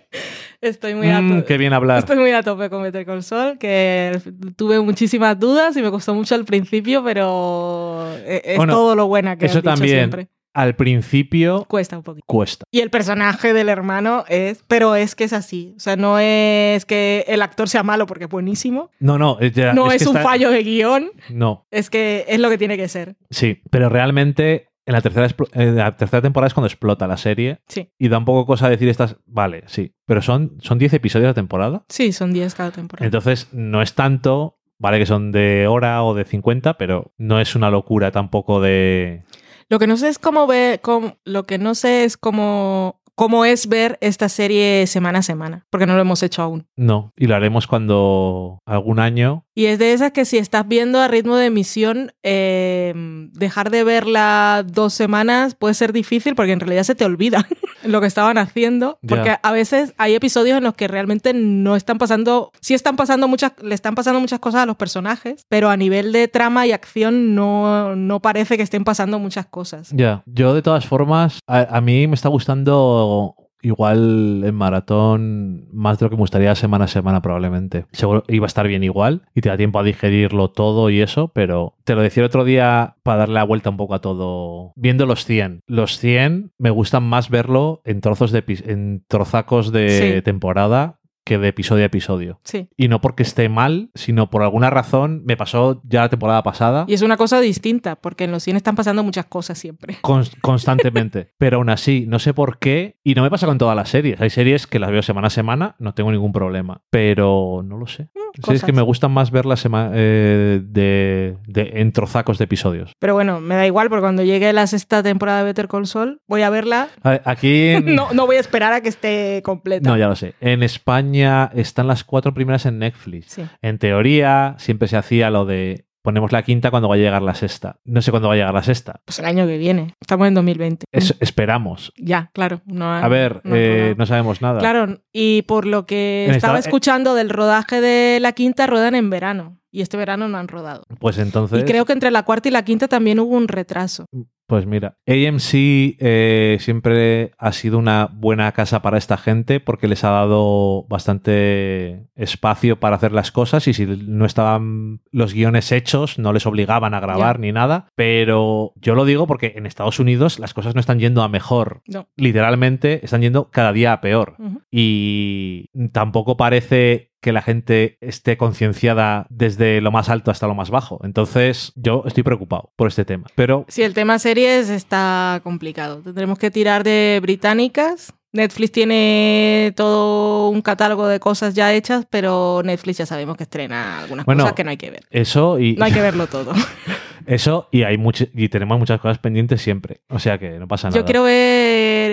Estoy muy a Mm, tope. qué bien hablar. Estoy muy a tope con Better Call Saul, que tuve muchísimas dudas y me costó mucho al principio, pero es es Bueno, todo lo buena que eso has dicho también. siempre. Al principio Cuesta un poquito. cuesta. Y el personaje del hermano es, pero es que es así. O sea, no es que el actor sea malo porque es buenísimo. No, no. es ya- No es, que un está- fallo de guion. No, Es que es lo que tiene que ser. sí. Pero realmente en la tercera, explo- en la tercera temporada es cuando explota la serie Sí. y da un poco cosa decir estas... Vale, sí. Pero son, son 10 episodios de temporada. Sí, son 10 cada temporada. Entonces no es tanto... Vale que son de hora o de 50, pero no es una locura tampoco de... Lo que no sé es cómo ver, cómo- lo que no sé es cómo, cómo es ver esta serie semana a semana, porque no lo hemos hecho aún. No. Y lo haremos cuando algún año... Y es de esas que si estás viendo a ritmo de emisión, eh, dejar de verla dos semanas puede ser difícil porque en realidad se te olvida [laughs] lo que estaban haciendo. Porque a veces hay episodios en los que realmente no están pasando, sí están pasando muchas, le están pasando muchas cosas a los personajes, pero a nivel de trama y acción no, no parece que estén pasando muchas cosas. Ya, yo de todas formas, a, a mí me está gustando igual en maratón más de lo que me gustaría semana a semana probablemente. Seguro iba a estar bien igual y te da tiempo a digerirlo todo y eso, pero te lo decía el otro día para darle la vuelta un poco a todo. Viendo los 100. Los 100 me gustan más verlo en trozos de en trozacos de Sí. temporada que de episodio a episodio. Sí. Y no porque esté mal, sino por alguna razón me pasó ya la temporada pasada. Y es una cosa distinta, porque en los cine están pasando muchas cosas siempre. Cons- [laughs] constantemente. Pero aún así, no sé por qué. Y no me pasa con todas las series. Hay series que las veo semana a semana, no tengo ningún problema. Pero no lo sé. Sí, es cosas. que me gustan más verlas eh, de, de- en trozacos de episodios. Pero bueno, me da igual, porque cuando llegue la sexta temporada de Better Call Saul, voy a verla. A ver, Aquí. [laughs] en- No, no voy a esperar a que esté completa. No, ya lo sé. En España están las cuatro primeras en Netflix. Sí. En teoría, siempre se hacía lo de ponemos la quinta cuando va a llegar la sexta. No sé cuándo va a llegar la sexta. Pues el año que viene. Estamos en 2020. Es- esperamos. Ya, claro. No, A ver, no eh, no sabemos nada. Claro, y por lo que En estaba esta- escuchando del rodaje de la quinta, ruedan en verano. Y este verano no han rodado. Pues entonces. Y creo que entre la cuarta y la quinta también hubo un retraso. Pues mira, AMC eh, siempre ha sido una buena casa para esta gente porque les ha dado bastante espacio para hacer las cosas y si no estaban los guiones hechos no les obligaban a grabar ni nada. Pero yo lo digo porque en Estados Unidos las cosas no están yendo a mejor. No. Literalmente están yendo cada día a peor. Y tampoco parece que la gente esté concienciada desde lo más alto hasta lo más bajo. Entonces, yo estoy preocupado por este tema. Pero Sí, el tema series está complicado. Tendremos que tirar de británicas. Netflix tiene todo un catálogo de cosas ya hechas, pero Netflix ya sabemos que estrena algunas Bueno, cosas que no hay que ver. eso y No hay que [laughs] verlo todo. eso y hay mucho, y tenemos muchas cosas pendientes siempre. O sea que no pasa nada. Yo quiero ver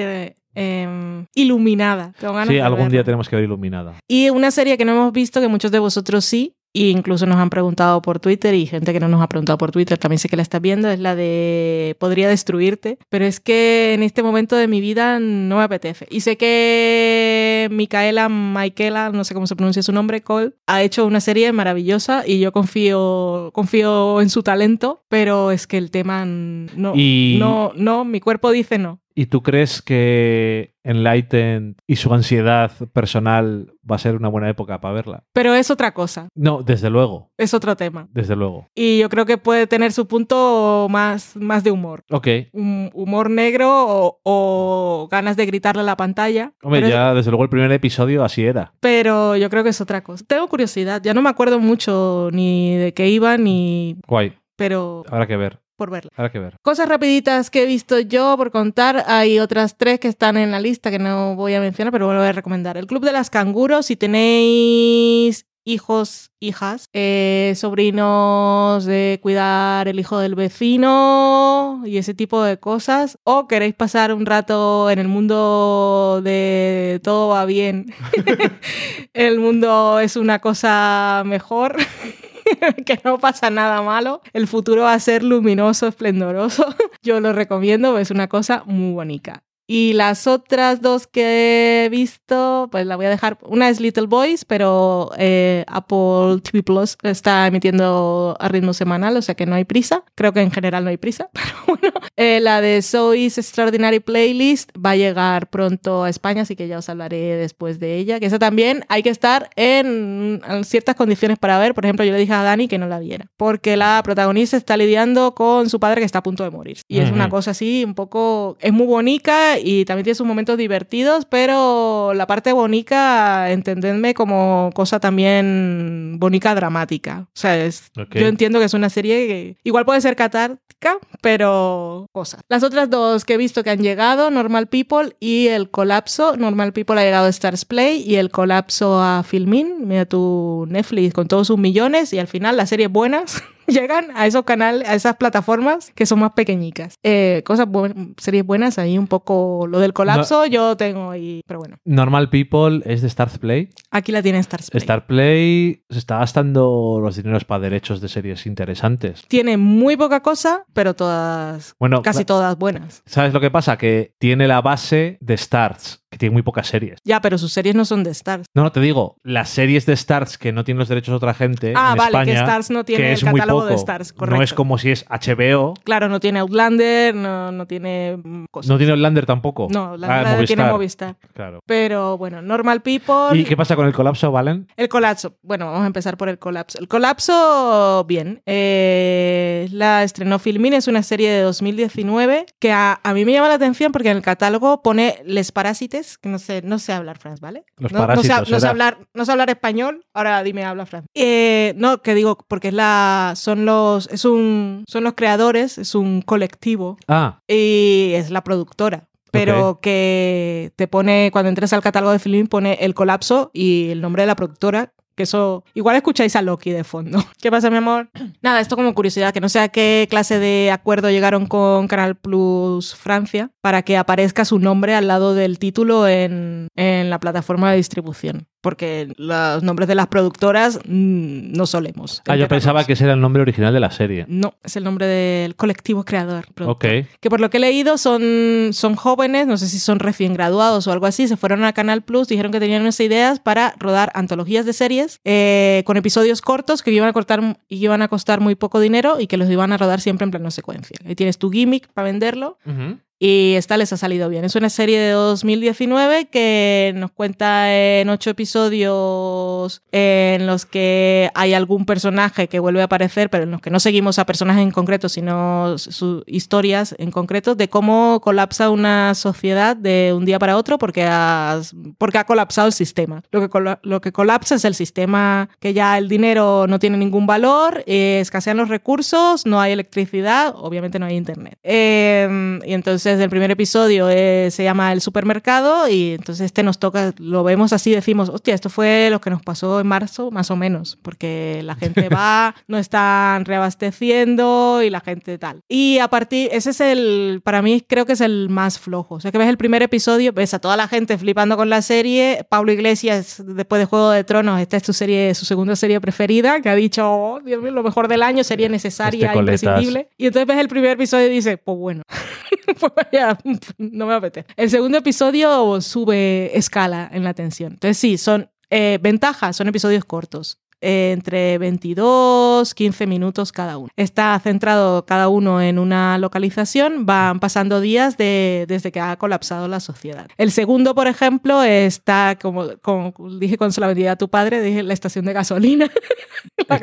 eh, Iluminada. Sí, algún día tenemos que ver iluminada. Y una serie que no hemos visto, que muchos de vosotros sí, e incluso nos han preguntado por Twitter, y gente que no nos ha preguntado por Twitter también sé que la está viendo, es la de Podría destruirte. Pero es que en este momento de mi vida no me apetece. Y sé que Micaela, Michaela, no sé cómo se pronuncia su nombre, Cole, ha hecho una serie maravillosa y yo confío, confío en su talento, pero es que el tema no, Y- no, no, mi cuerpo dice no. ¿Y tú crees que Enlightened y su ansiedad personal va a ser una buena época para verla? Pero es otra cosa, No, desde luego. es otro tema. Desde luego. Y yo creo que puede tener su punto más, más de humor. Ok. Un humor negro o, o ganas de gritarle a la pantalla. Hombre, pero, ya desde luego el primer episodio así era. pero yo creo que es otra cosa. Tengo curiosidad, ya no me acuerdo mucho ni de qué iba, ni. Guay. Pero Habrá que ver. Por verla. Habrá que ver. Cosas rapiditas que he visto yo por contar. Hay otras tres que están en la lista que no voy a mencionar, pero bueno, voy a recomendar. El Club de las Canguros, si tenéis hijos, hijas, eh, sobrinos de cuidar el hijo del vecino y ese tipo de cosas, o queréis pasar un rato en el mundo de todo va bien, [laughs] el mundo es una cosa mejor. [laughs] [laughs] que no pasa nada malo. El futuro va a ser luminoso, esplendoroso. [laughs] Yo lo recomiendo, es una cosa muy bonita. Y las otras dos que he visto, pues la voy a dejar. Una es Little Boys, pero eh, Apple TV Plus está emitiendo a ritmo semanal, o sea que no hay prisa. Creo que en general no hay prisa, [laughs] pero bueno. Eh, la de Zoe's Extraordinary Playlist va a llegar pronto a España, así que ya os hablaré después de ella. Que esa también hay que estar en, en ciertas condiciones para ver. Por ejemplo, yo le dije a Dani que no la viera, porque la protagonista está lidiando con su padre que está a punto de morir. Y es una cosa así, un poco. Es muy bonita y también tiene sus momentos divertidos, pero la parte bonita, entendedme como cosa también bonita dramática. O sea, es, Ok. yo entiendo que es una serie que igual puede ser catártica, pero cosas. Las otras dos que he visto que han llegado, Normal People y El Colapso. Normal People ha llegado a Stars Play y El Colapso a Filmin. Mira tu Netflix con todos sus millones y al final las series buenas [laughs] [laughs] llegan a esos canales, a esas plataformas que son más pequeñicas. Eh, cosas buen- series buenas ahí un poco lo del colapso yo tengo ahí, pero bueno, Normal People es de Start Play. Aquí la tiene Stars Play. Star Play se está gastando los dineros para derechos de series interesantes. Tiene muy poca cosa, pero todas, Bueno, casi todas buenas. ¿sabes lo que pasa? Que tiene la base de Starts, que tiene muy pocas series. Ya, pero sus series no son de Stars. No, no te digo, las series de Starts que no tienen los derechos de otra gente Ah, en vale, España, que Stars no tiene el catálogo de. Stars, No correcto. es como si es HBO. Claro, no tiene Outlander, no, no tiene mm, cosas. No tiene Outlander tampoco. No, la Ah, tiene Movistar. Movistar. Claro. Pero bueno, Normal People. ¿Y qué pasa con el colapso, Valen? El colapso. Bueno, vamos a empezar por el colapso. El colapso, bien. Eh, la estrenó Filmin, es una serie de 2019 que a, a mí me llama la atención porque en el catálogo pone Les Parásites, que no sé, no sé hablar francés, ¿vale? Los no, no sé, parásitos, no sé era. hablar, no sé hablar español, ahora dime, habla francés. Eh, no, que digo, porque es la, son los, es un, son los creadores, es un colectivo Ah, y es la productora. Pero que te pone, cuando entres al catálogo de Filmin, pone el colapso y el nombre de la productora. Que eso. Igual escucháis a Loki de fondo. [laughs] ¿Qué pasa, mi amor? [clears throat] Nada, esto como curiosidad, que no sé a qué clase de acuerdo llegaron con Canal Plus Francia para que aparezca su nombre al lado del título en, en la plataforma de distribución. Porque los nombres de las productoras mm, no solemos. Ah, yo pensaba que ese era el nombre original de la serie. No, es el nombre del colectivo creador. productor. Ok. Que por lo que he leído son, son jóvenes, no sé si son recién graduados o algo así, se fueron a Canal Plus, dijeron que tenían unas ideas para rodar antologías de series eh, con episodios cortos que iban a, cortar, iban a costar muy poco dinero y que los iban a rodar siempre en plano secuencia. Ahí tienes tu gimmick para venderlo Ujú. Y esta les ha salido bien. Es una serie de 2019 que nos cuenta en ocho episodios en los que hay algún personaje que vuelve a aparecer, pero en los que no seguimos a personajes en concreto, sino sus historias en concreto de cómo colapsa una sociedad de un día para otro porque, has- porque ha colapsado el sistema. Lo que, lo que colapsa es el sistema que ya el dinero no tiene ningún valor, eh, escasean los recursos, no hay electricidad, obviamente no hay internet. Eh, y entonces el primer episodio eh, se llama El supermercado y entonces este nos toca, lo vemos así, decimos, hostia, esto fue lo que nos pasó en marzo, más o menos, porque la gente [laughs] va, no están reabasteciendo y la gente tal. Y a partir, ese es el, para mí creo que es el más flojo. O sea, que ves el primer episodio, ves a toda la gente flipando con la serie, Pablo Iglesias, después de Juego de Tronos, esta es tu serie, su segunda serie preferida, que ha dicho, oh, Dios mío, lo mejor del año, serie necesaria, Este imprescindible. Y entonces ves el primer episodio y dices, pues bueno, [laughs] pues [laughs] no me apetece. El segundo episodio sube escala en la tensión. Entonces sí, son eh, ventajas, son episodios cortos. Eh, entre 22, 15 minutos cada uno. Está centrado cada uno en una localización, van pasando días de- desde que ha colapsado la sociedad. El segundo, por ejemplo, está, como, como dije la vendía a tu padre, dije la estación de gasolina. [laughs] la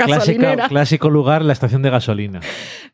clásico lugar, la estación de gasolina.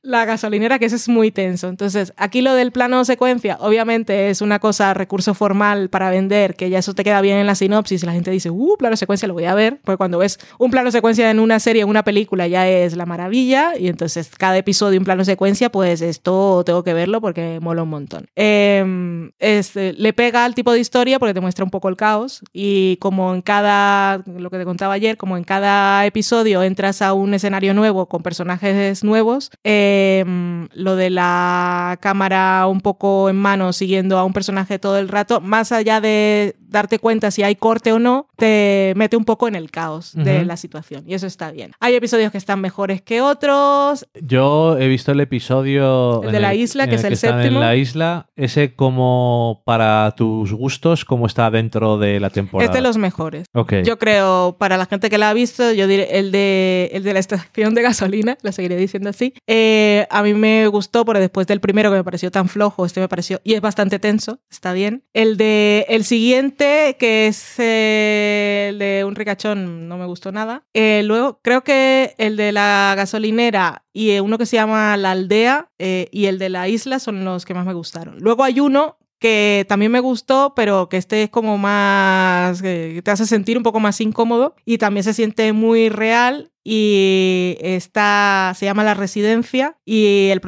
la gasolinera, que ese es muy tenso. Entonces, aquí lo del plano secuencia, obviamente es una cosa, recurso formal para vender, que ya eso te queda bien en la sinopsis y la gente dice, uh, plano secuencia, lo voy a ver. Porque cuando ves un plano secuencia en una serie, en una película, ya es la maravilla. Y entonces, cada episodio un plano secuencia, pues esto tengo que verlo porque mola un montón. Eh, este, le pega al tipo de historia porque te muestra un poco el caos. Y como en cada, lo que te contaba ayer, como en cada episodio entras a un escenario nuevo con personajes nuevos, eh, lo de la cámara un poco en mano siguiendo a un personaje todo el rato, más allá de darte cuenta si hay corte o no, te mete un poco en el caos de la situación. Y eso está bien. Hay episodios que están mejores que otros. Yo he visto el episodio. El de la isla, que es el están séptimo. En la isla, ese como para tus gustos, como está dentro de la temporada. Es de los mejores. Ok. Yo creo, para la gente que la ha visto, yo diré el de, el de la estación de gasolina, [laughs] lo seguiré diciendo así. Eh, a mí me gustó porque después del primero que me pareció tan flojo, este me pareció, y es bastante tenso, está bien. El de el siguiente, que es eh, el de un ricachón, no me gustó nada. Eh, luego, creo que el de la gasolinera y eh, uno que se llama La Aldea eh, y el de la isla son los que más me gustaron. Luego hay uno que también me gustó, pero que este es como más, que te hace sentir un poco más incómodo y también se siente muy real y está, se llama La Residencia y el,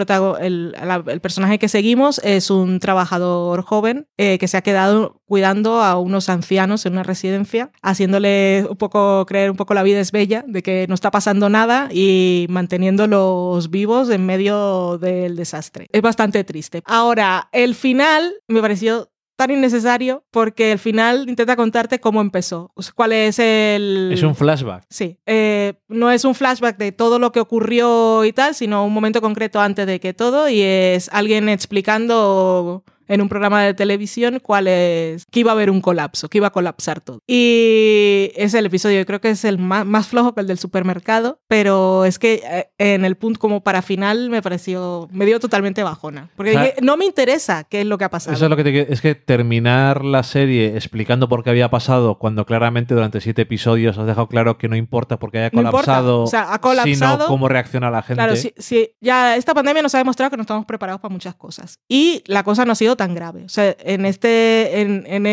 el personaje que seguimos es un trabajador joven eh, que se ha quedado cuidando a unos ancianos en una residencia, haciéndole un poco creer un poco la vida es bella, de que no está pasando nada y manteniéndolos vivos en medio del desastre. Es bastante triste. Ahora, el final me pareció tan innecesario porque el final intenta contarte cómo empezó, cuál es el... Es un flashback. Sí, eh, no es un flashback de todo lo que ocurrió y tal, sino un momento concreto antes de que todo y es alguien explicando en un programa de televisión cuál es, que iba a haber un colapso, que iba a colapsar todo. Y es el episodio, yo creo que es el más, más flojo que el del supermercado, pero es que eh, en el punto como para final me pareció, me dio totalmente bajona, porque dije, no me interesa qué es lo que ha pasado. Eso es lo que te es que terminar la serie explicando por qué había pasado cuando claramente durante siete episodios has dejado claro que no importa porque haya No colapsado, O sea, ha colapsado. sino cómo reacciona la gente. Claro, sí, sí, ya esta pandemia nos ha demostrado que no estamos preparados para muchas cosas. Y la cosa no ha sido tan grave. O sea, en este, en, en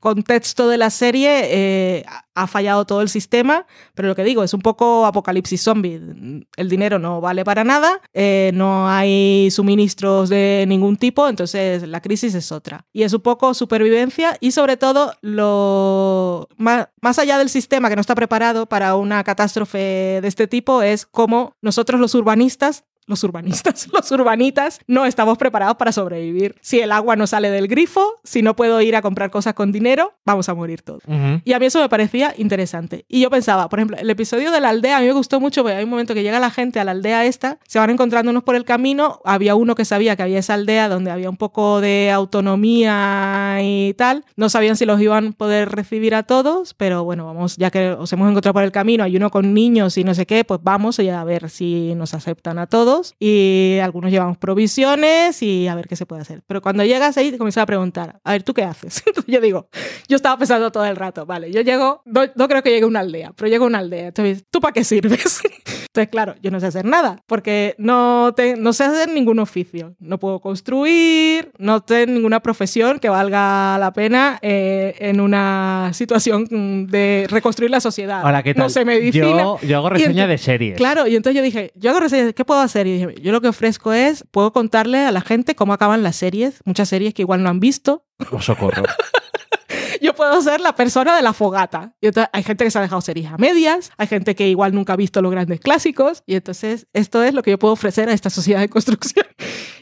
contexto de la serie eh, ha fallado todo el sistema, pero lo que digo es un poco apocalipsis zombie. El dinero no vale para nada, eh, no hay suministros de ningún tipo, entonces la crisis es otra. Y es un poco supervivencia y sobre todo lo más, más allá del sistema que no está preparado para una catástrofe de este tipo es cómo nosotros los urbanistas los urbanistas, [laughs] los urbanitas, no estamos preparados para sobrevivir. Si el agua no sale del grifo, si no puedo ir a comprar cosas con dinero, vamos a morir todos. Y a mí eso me parecía interesante. Y yo pensaba, por ejemplo, el episodio de la aldea a mí me gustó mucho porque hay un momento que llega la gente a la aldea esta, se van encontrando unos por el camino, había uno que sabía que había esa aldea donde había un poco de autonomía y tal, no sabían si los iban a poder recibir a todos, pero bueno, vamos, ya que os hemos encontrado por el camino, hay uno con niños y no sé qué, pues vamos a ver si nos aceptan a todos y algunos llevamos provisiones y a ver qué se puede hacer. Pero cuando llegas ahí te comienzas a preguntar, a ver, ¿tú qué haces? [laughs] Entonces yo digo, yo estaba pensando todo el rato, vale, yo llego, no, no creo que llegue a una aldea, pero llego a una aldea. Entonces, ¿tú para qué sirves? [laughs] Entonces, claro, yo no sé hacer nada, porque no, te, no sé hacer ningún oficio. No puedo construir, no tengo ninguna profesión que valga la pena eh, en una situación de reconstruir la sociedad. Hola, ¿qué tal? No sé medicina. Yo, yo hago reseña de series. Claro, y entonces yo dije, yo hago reseñas, ¿qué puedo hacer? Y dije, yo lo que ofrezco es, puedo contarle a la gente cómo acaban las series, muchas series que igual no han visto, Oh, socorro. [laughs] yo puedo ser la persona de la fogata. Y entonces hay gente que se ha dejado series a medias, hay gente que igual nunca ha visto los grandes clásicos, y entonces esto es lo que yo puedo ofrecer a esta sociedad de construcción. [laughs]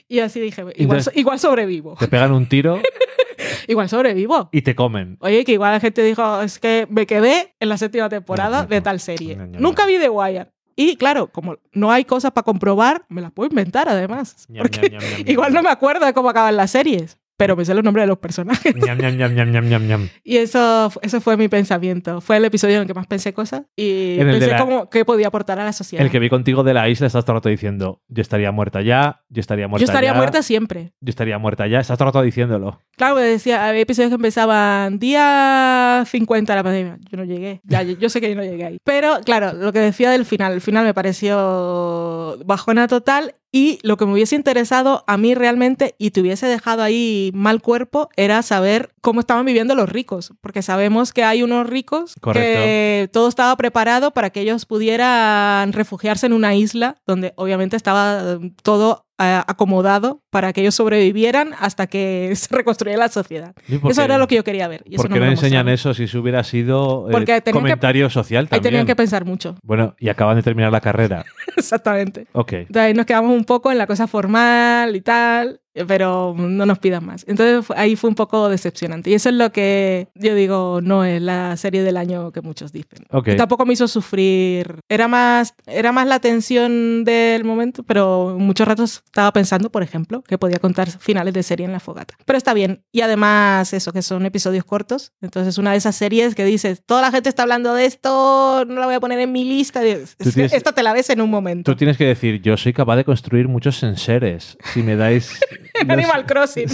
Y así dije, igual, Entonces- igual sobrevivo, Te pegan un tiro [laughs] igual sobrevivo. y te comen. Oye, que igual la gente dijo, es que me quedé en la séptima temporada No, no, de tal serie. No. Nunca vi The Wire. Y claro, como no hay cosas para comprobar, me las puedo inventar además. Ñam, Porque ñam, ñam, ñam, [laughs] igual no me acuerdo de cómo acaban las series, pero me sé los nombres de los personajes. Ñam, ñam, ñam. Y eso, eso fue mi pensamiento. Fue el episodio en el que más pensé cosas y En el pensé la- cómo, qué podía aportar a la sociedad. El que vi contigo de la isla estás todo el rato diciendo, yo estaría muerta ya, yo estaría muerta Yo estaría ya, muerta siempre. yo estaría muerta ya, estás todo el rato diciéndolo. Claro, me decía, había episodios que empezaban día 50 de la pandemia. Yo no llegué. Ya, yo, yo sé que yo no llegué ahí. Pero claro, lo que decía del final, el final me pareció bajona total. Y lo que me hubiese interesado a mí realmente y te hubiese dejado ahí mal cuerpo era saber cómo estaban viviendo los ricos. Porque sabemos que hay unos ricos que todo estaba preparado para que ellos pudieran refugiarse en una isla donde obviamente estaba eh, todo acomodado para que ellos sobrevivieran hasta que [laughs] se reconstruyera la sociedad. ¿Y por Eso era lo que yo quería ver. Y ¿Por qué no enseñan eso si eso hubiera sido eh, que- comentario social Ahí también? tenían que pensar mucho. Bueno, y acaban de terminar la carrera. [laughs] Exactamente. Ok. Entonces ahí nos quedamos un poco en la cosa formal y tal, pero no nos pidan más. Entonces ahí fue un poco decepcionante. Y eso es lo que yo digo, no es la serie del año que muchos dicen. Ok. Y tampoco me hizo sufrir. Era más, era más la tensión del momento, pero muchos ratos estaba pensando, por ejemplo, que podía contar finales de serie en la fogata. Pero está bien. Y además, eso, que son episodios cortos. Entonces, una de esas series que dices, toda la gente está hablando de esto, no la voy a poner en mi lista. Es- tienes- Esta te la ves en un momento. Tú tienes que decir, yo soy capaz de construir muchos enseres. Si me dais... [laughs] En Animal Crossing.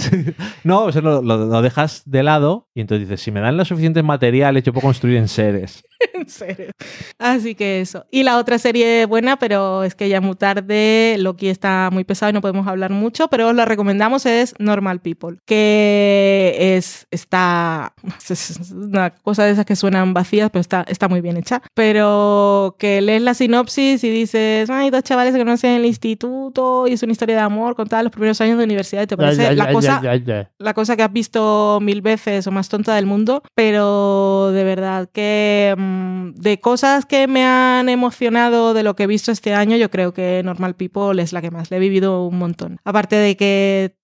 No, o sea, lo, lo- lo dejas de lado y entonces dices, si me dan los suficientes materiales, yo puedo construir enseres. [laughs] en serio. Así que eso. Y la otra serie buena, pero es que ya muy tarde, Loki está muy pesado y no podemos hablar mucho, pero os la recomendamos, es Normal People, que es, está, [laughs] es una cosa de esas que suenan vacías, pero está, está muy bien hecha. Pero que lees la sinopsis y dices, ay, dos chavales que conocen en el instituto y es una historia de amor contada en los primeros años de universidad y te parece la cosa la cosa que has visto mil veces o más tonta del mundo, pero de verdad que mm, de cosas que me han emocionado de lo que he visto este año, yo creo que Normal People es la que más le he vivido un montón. Aparte de que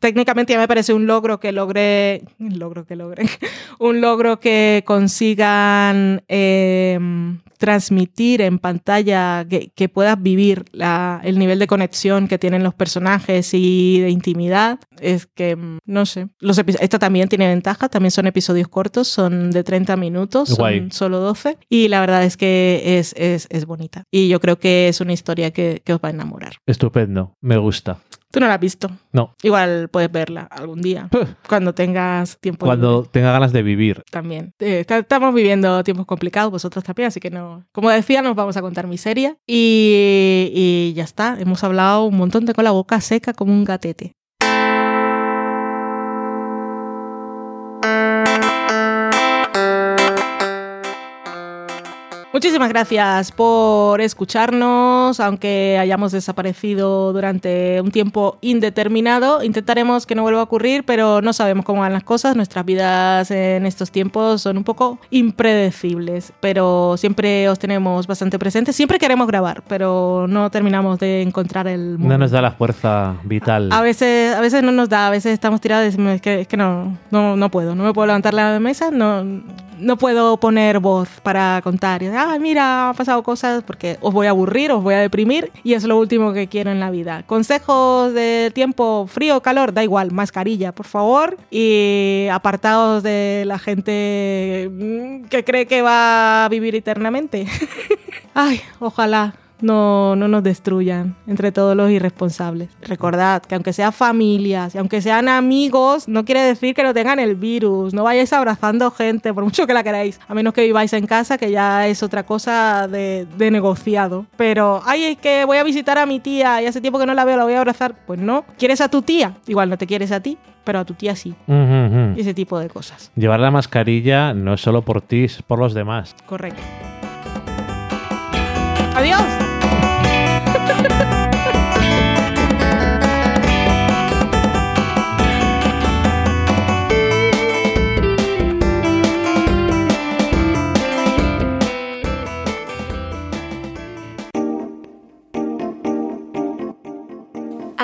técnicamente ya me parece un logro que logre, un logro que logren, [laughs] un logro que consigan eh, transmitir en pantalla, que, que puedas vivir la- el nivel de conexión que tienen los personajes y de intimidad, es que, mm, no sé, los esta también tiene ventaja, también son episodios cortos, son de 30 minutos, Guay. son solo 12, y la verdad es que es, es, es bonita. Y yo creo que es una historia que, que os va a enamorar. Estupendo, me gusta. Tú no la has visto. No, Igual puedes verla algún día, cuando tengas tiempo cuando tenga ganas de vivir. también. Eh, estamos viviendo tiempos complicados, vosotros también, así que no. Como decía, nos vamos a contar miseria. Y, y ya está. Hemos hablado un montón de con la boca seca como un gatete. Muchísimas gracias por escucharnos, aunque hayamos desaparecido durante un tiempo indeterminado. Intentaremos que no vuelva a ocurrir, pero no sabemos cómo van las cosas. Nuestras vidas en estos tiempos son un poco impredecibles, pero siempre os tenemos bastante presentes. Siempre queremos grabar, pero no terminamos de encontrar el No nos da la fuerza vital. A veces, a veces no nos da, a veces estamos tirados y decimos, es que, es que no, no, no puedo, no me puedo levantar la mesa, no, no puedo poner voz para contar. Ah, mira, ha pasado cosas porque os voy a aburrir, os voy a deprimir y es lo último que quiero en la vida. Consejos de tiempo frío, calor, da igual, mascarilla, por favor. Y apartados de la gente mm, que cree que va a vivir eternamente. [laughs] Ay, ojalá no, no nos destruyan entre todos los irresponsables. Recordad que aunque sean familias y aunque sean amigos, no quiere decir que no tengan el virus. No vayáis abrazando gente, por mucho que la queráis. A menos que viváis en casa, que ya es otra cosa de, de negociado. Pero, ay, es que voy a visitar a mi tía y hace tiempo que no la veo, la voy a abrazar. Pues no. ¿Quieres a tu tía? Igual no te quieres a ti, pero a tu tía sí. Y ese tipo de cosas. Llevar la mascarilla no es solo por ti, es por los demás. Correcto. Adiós.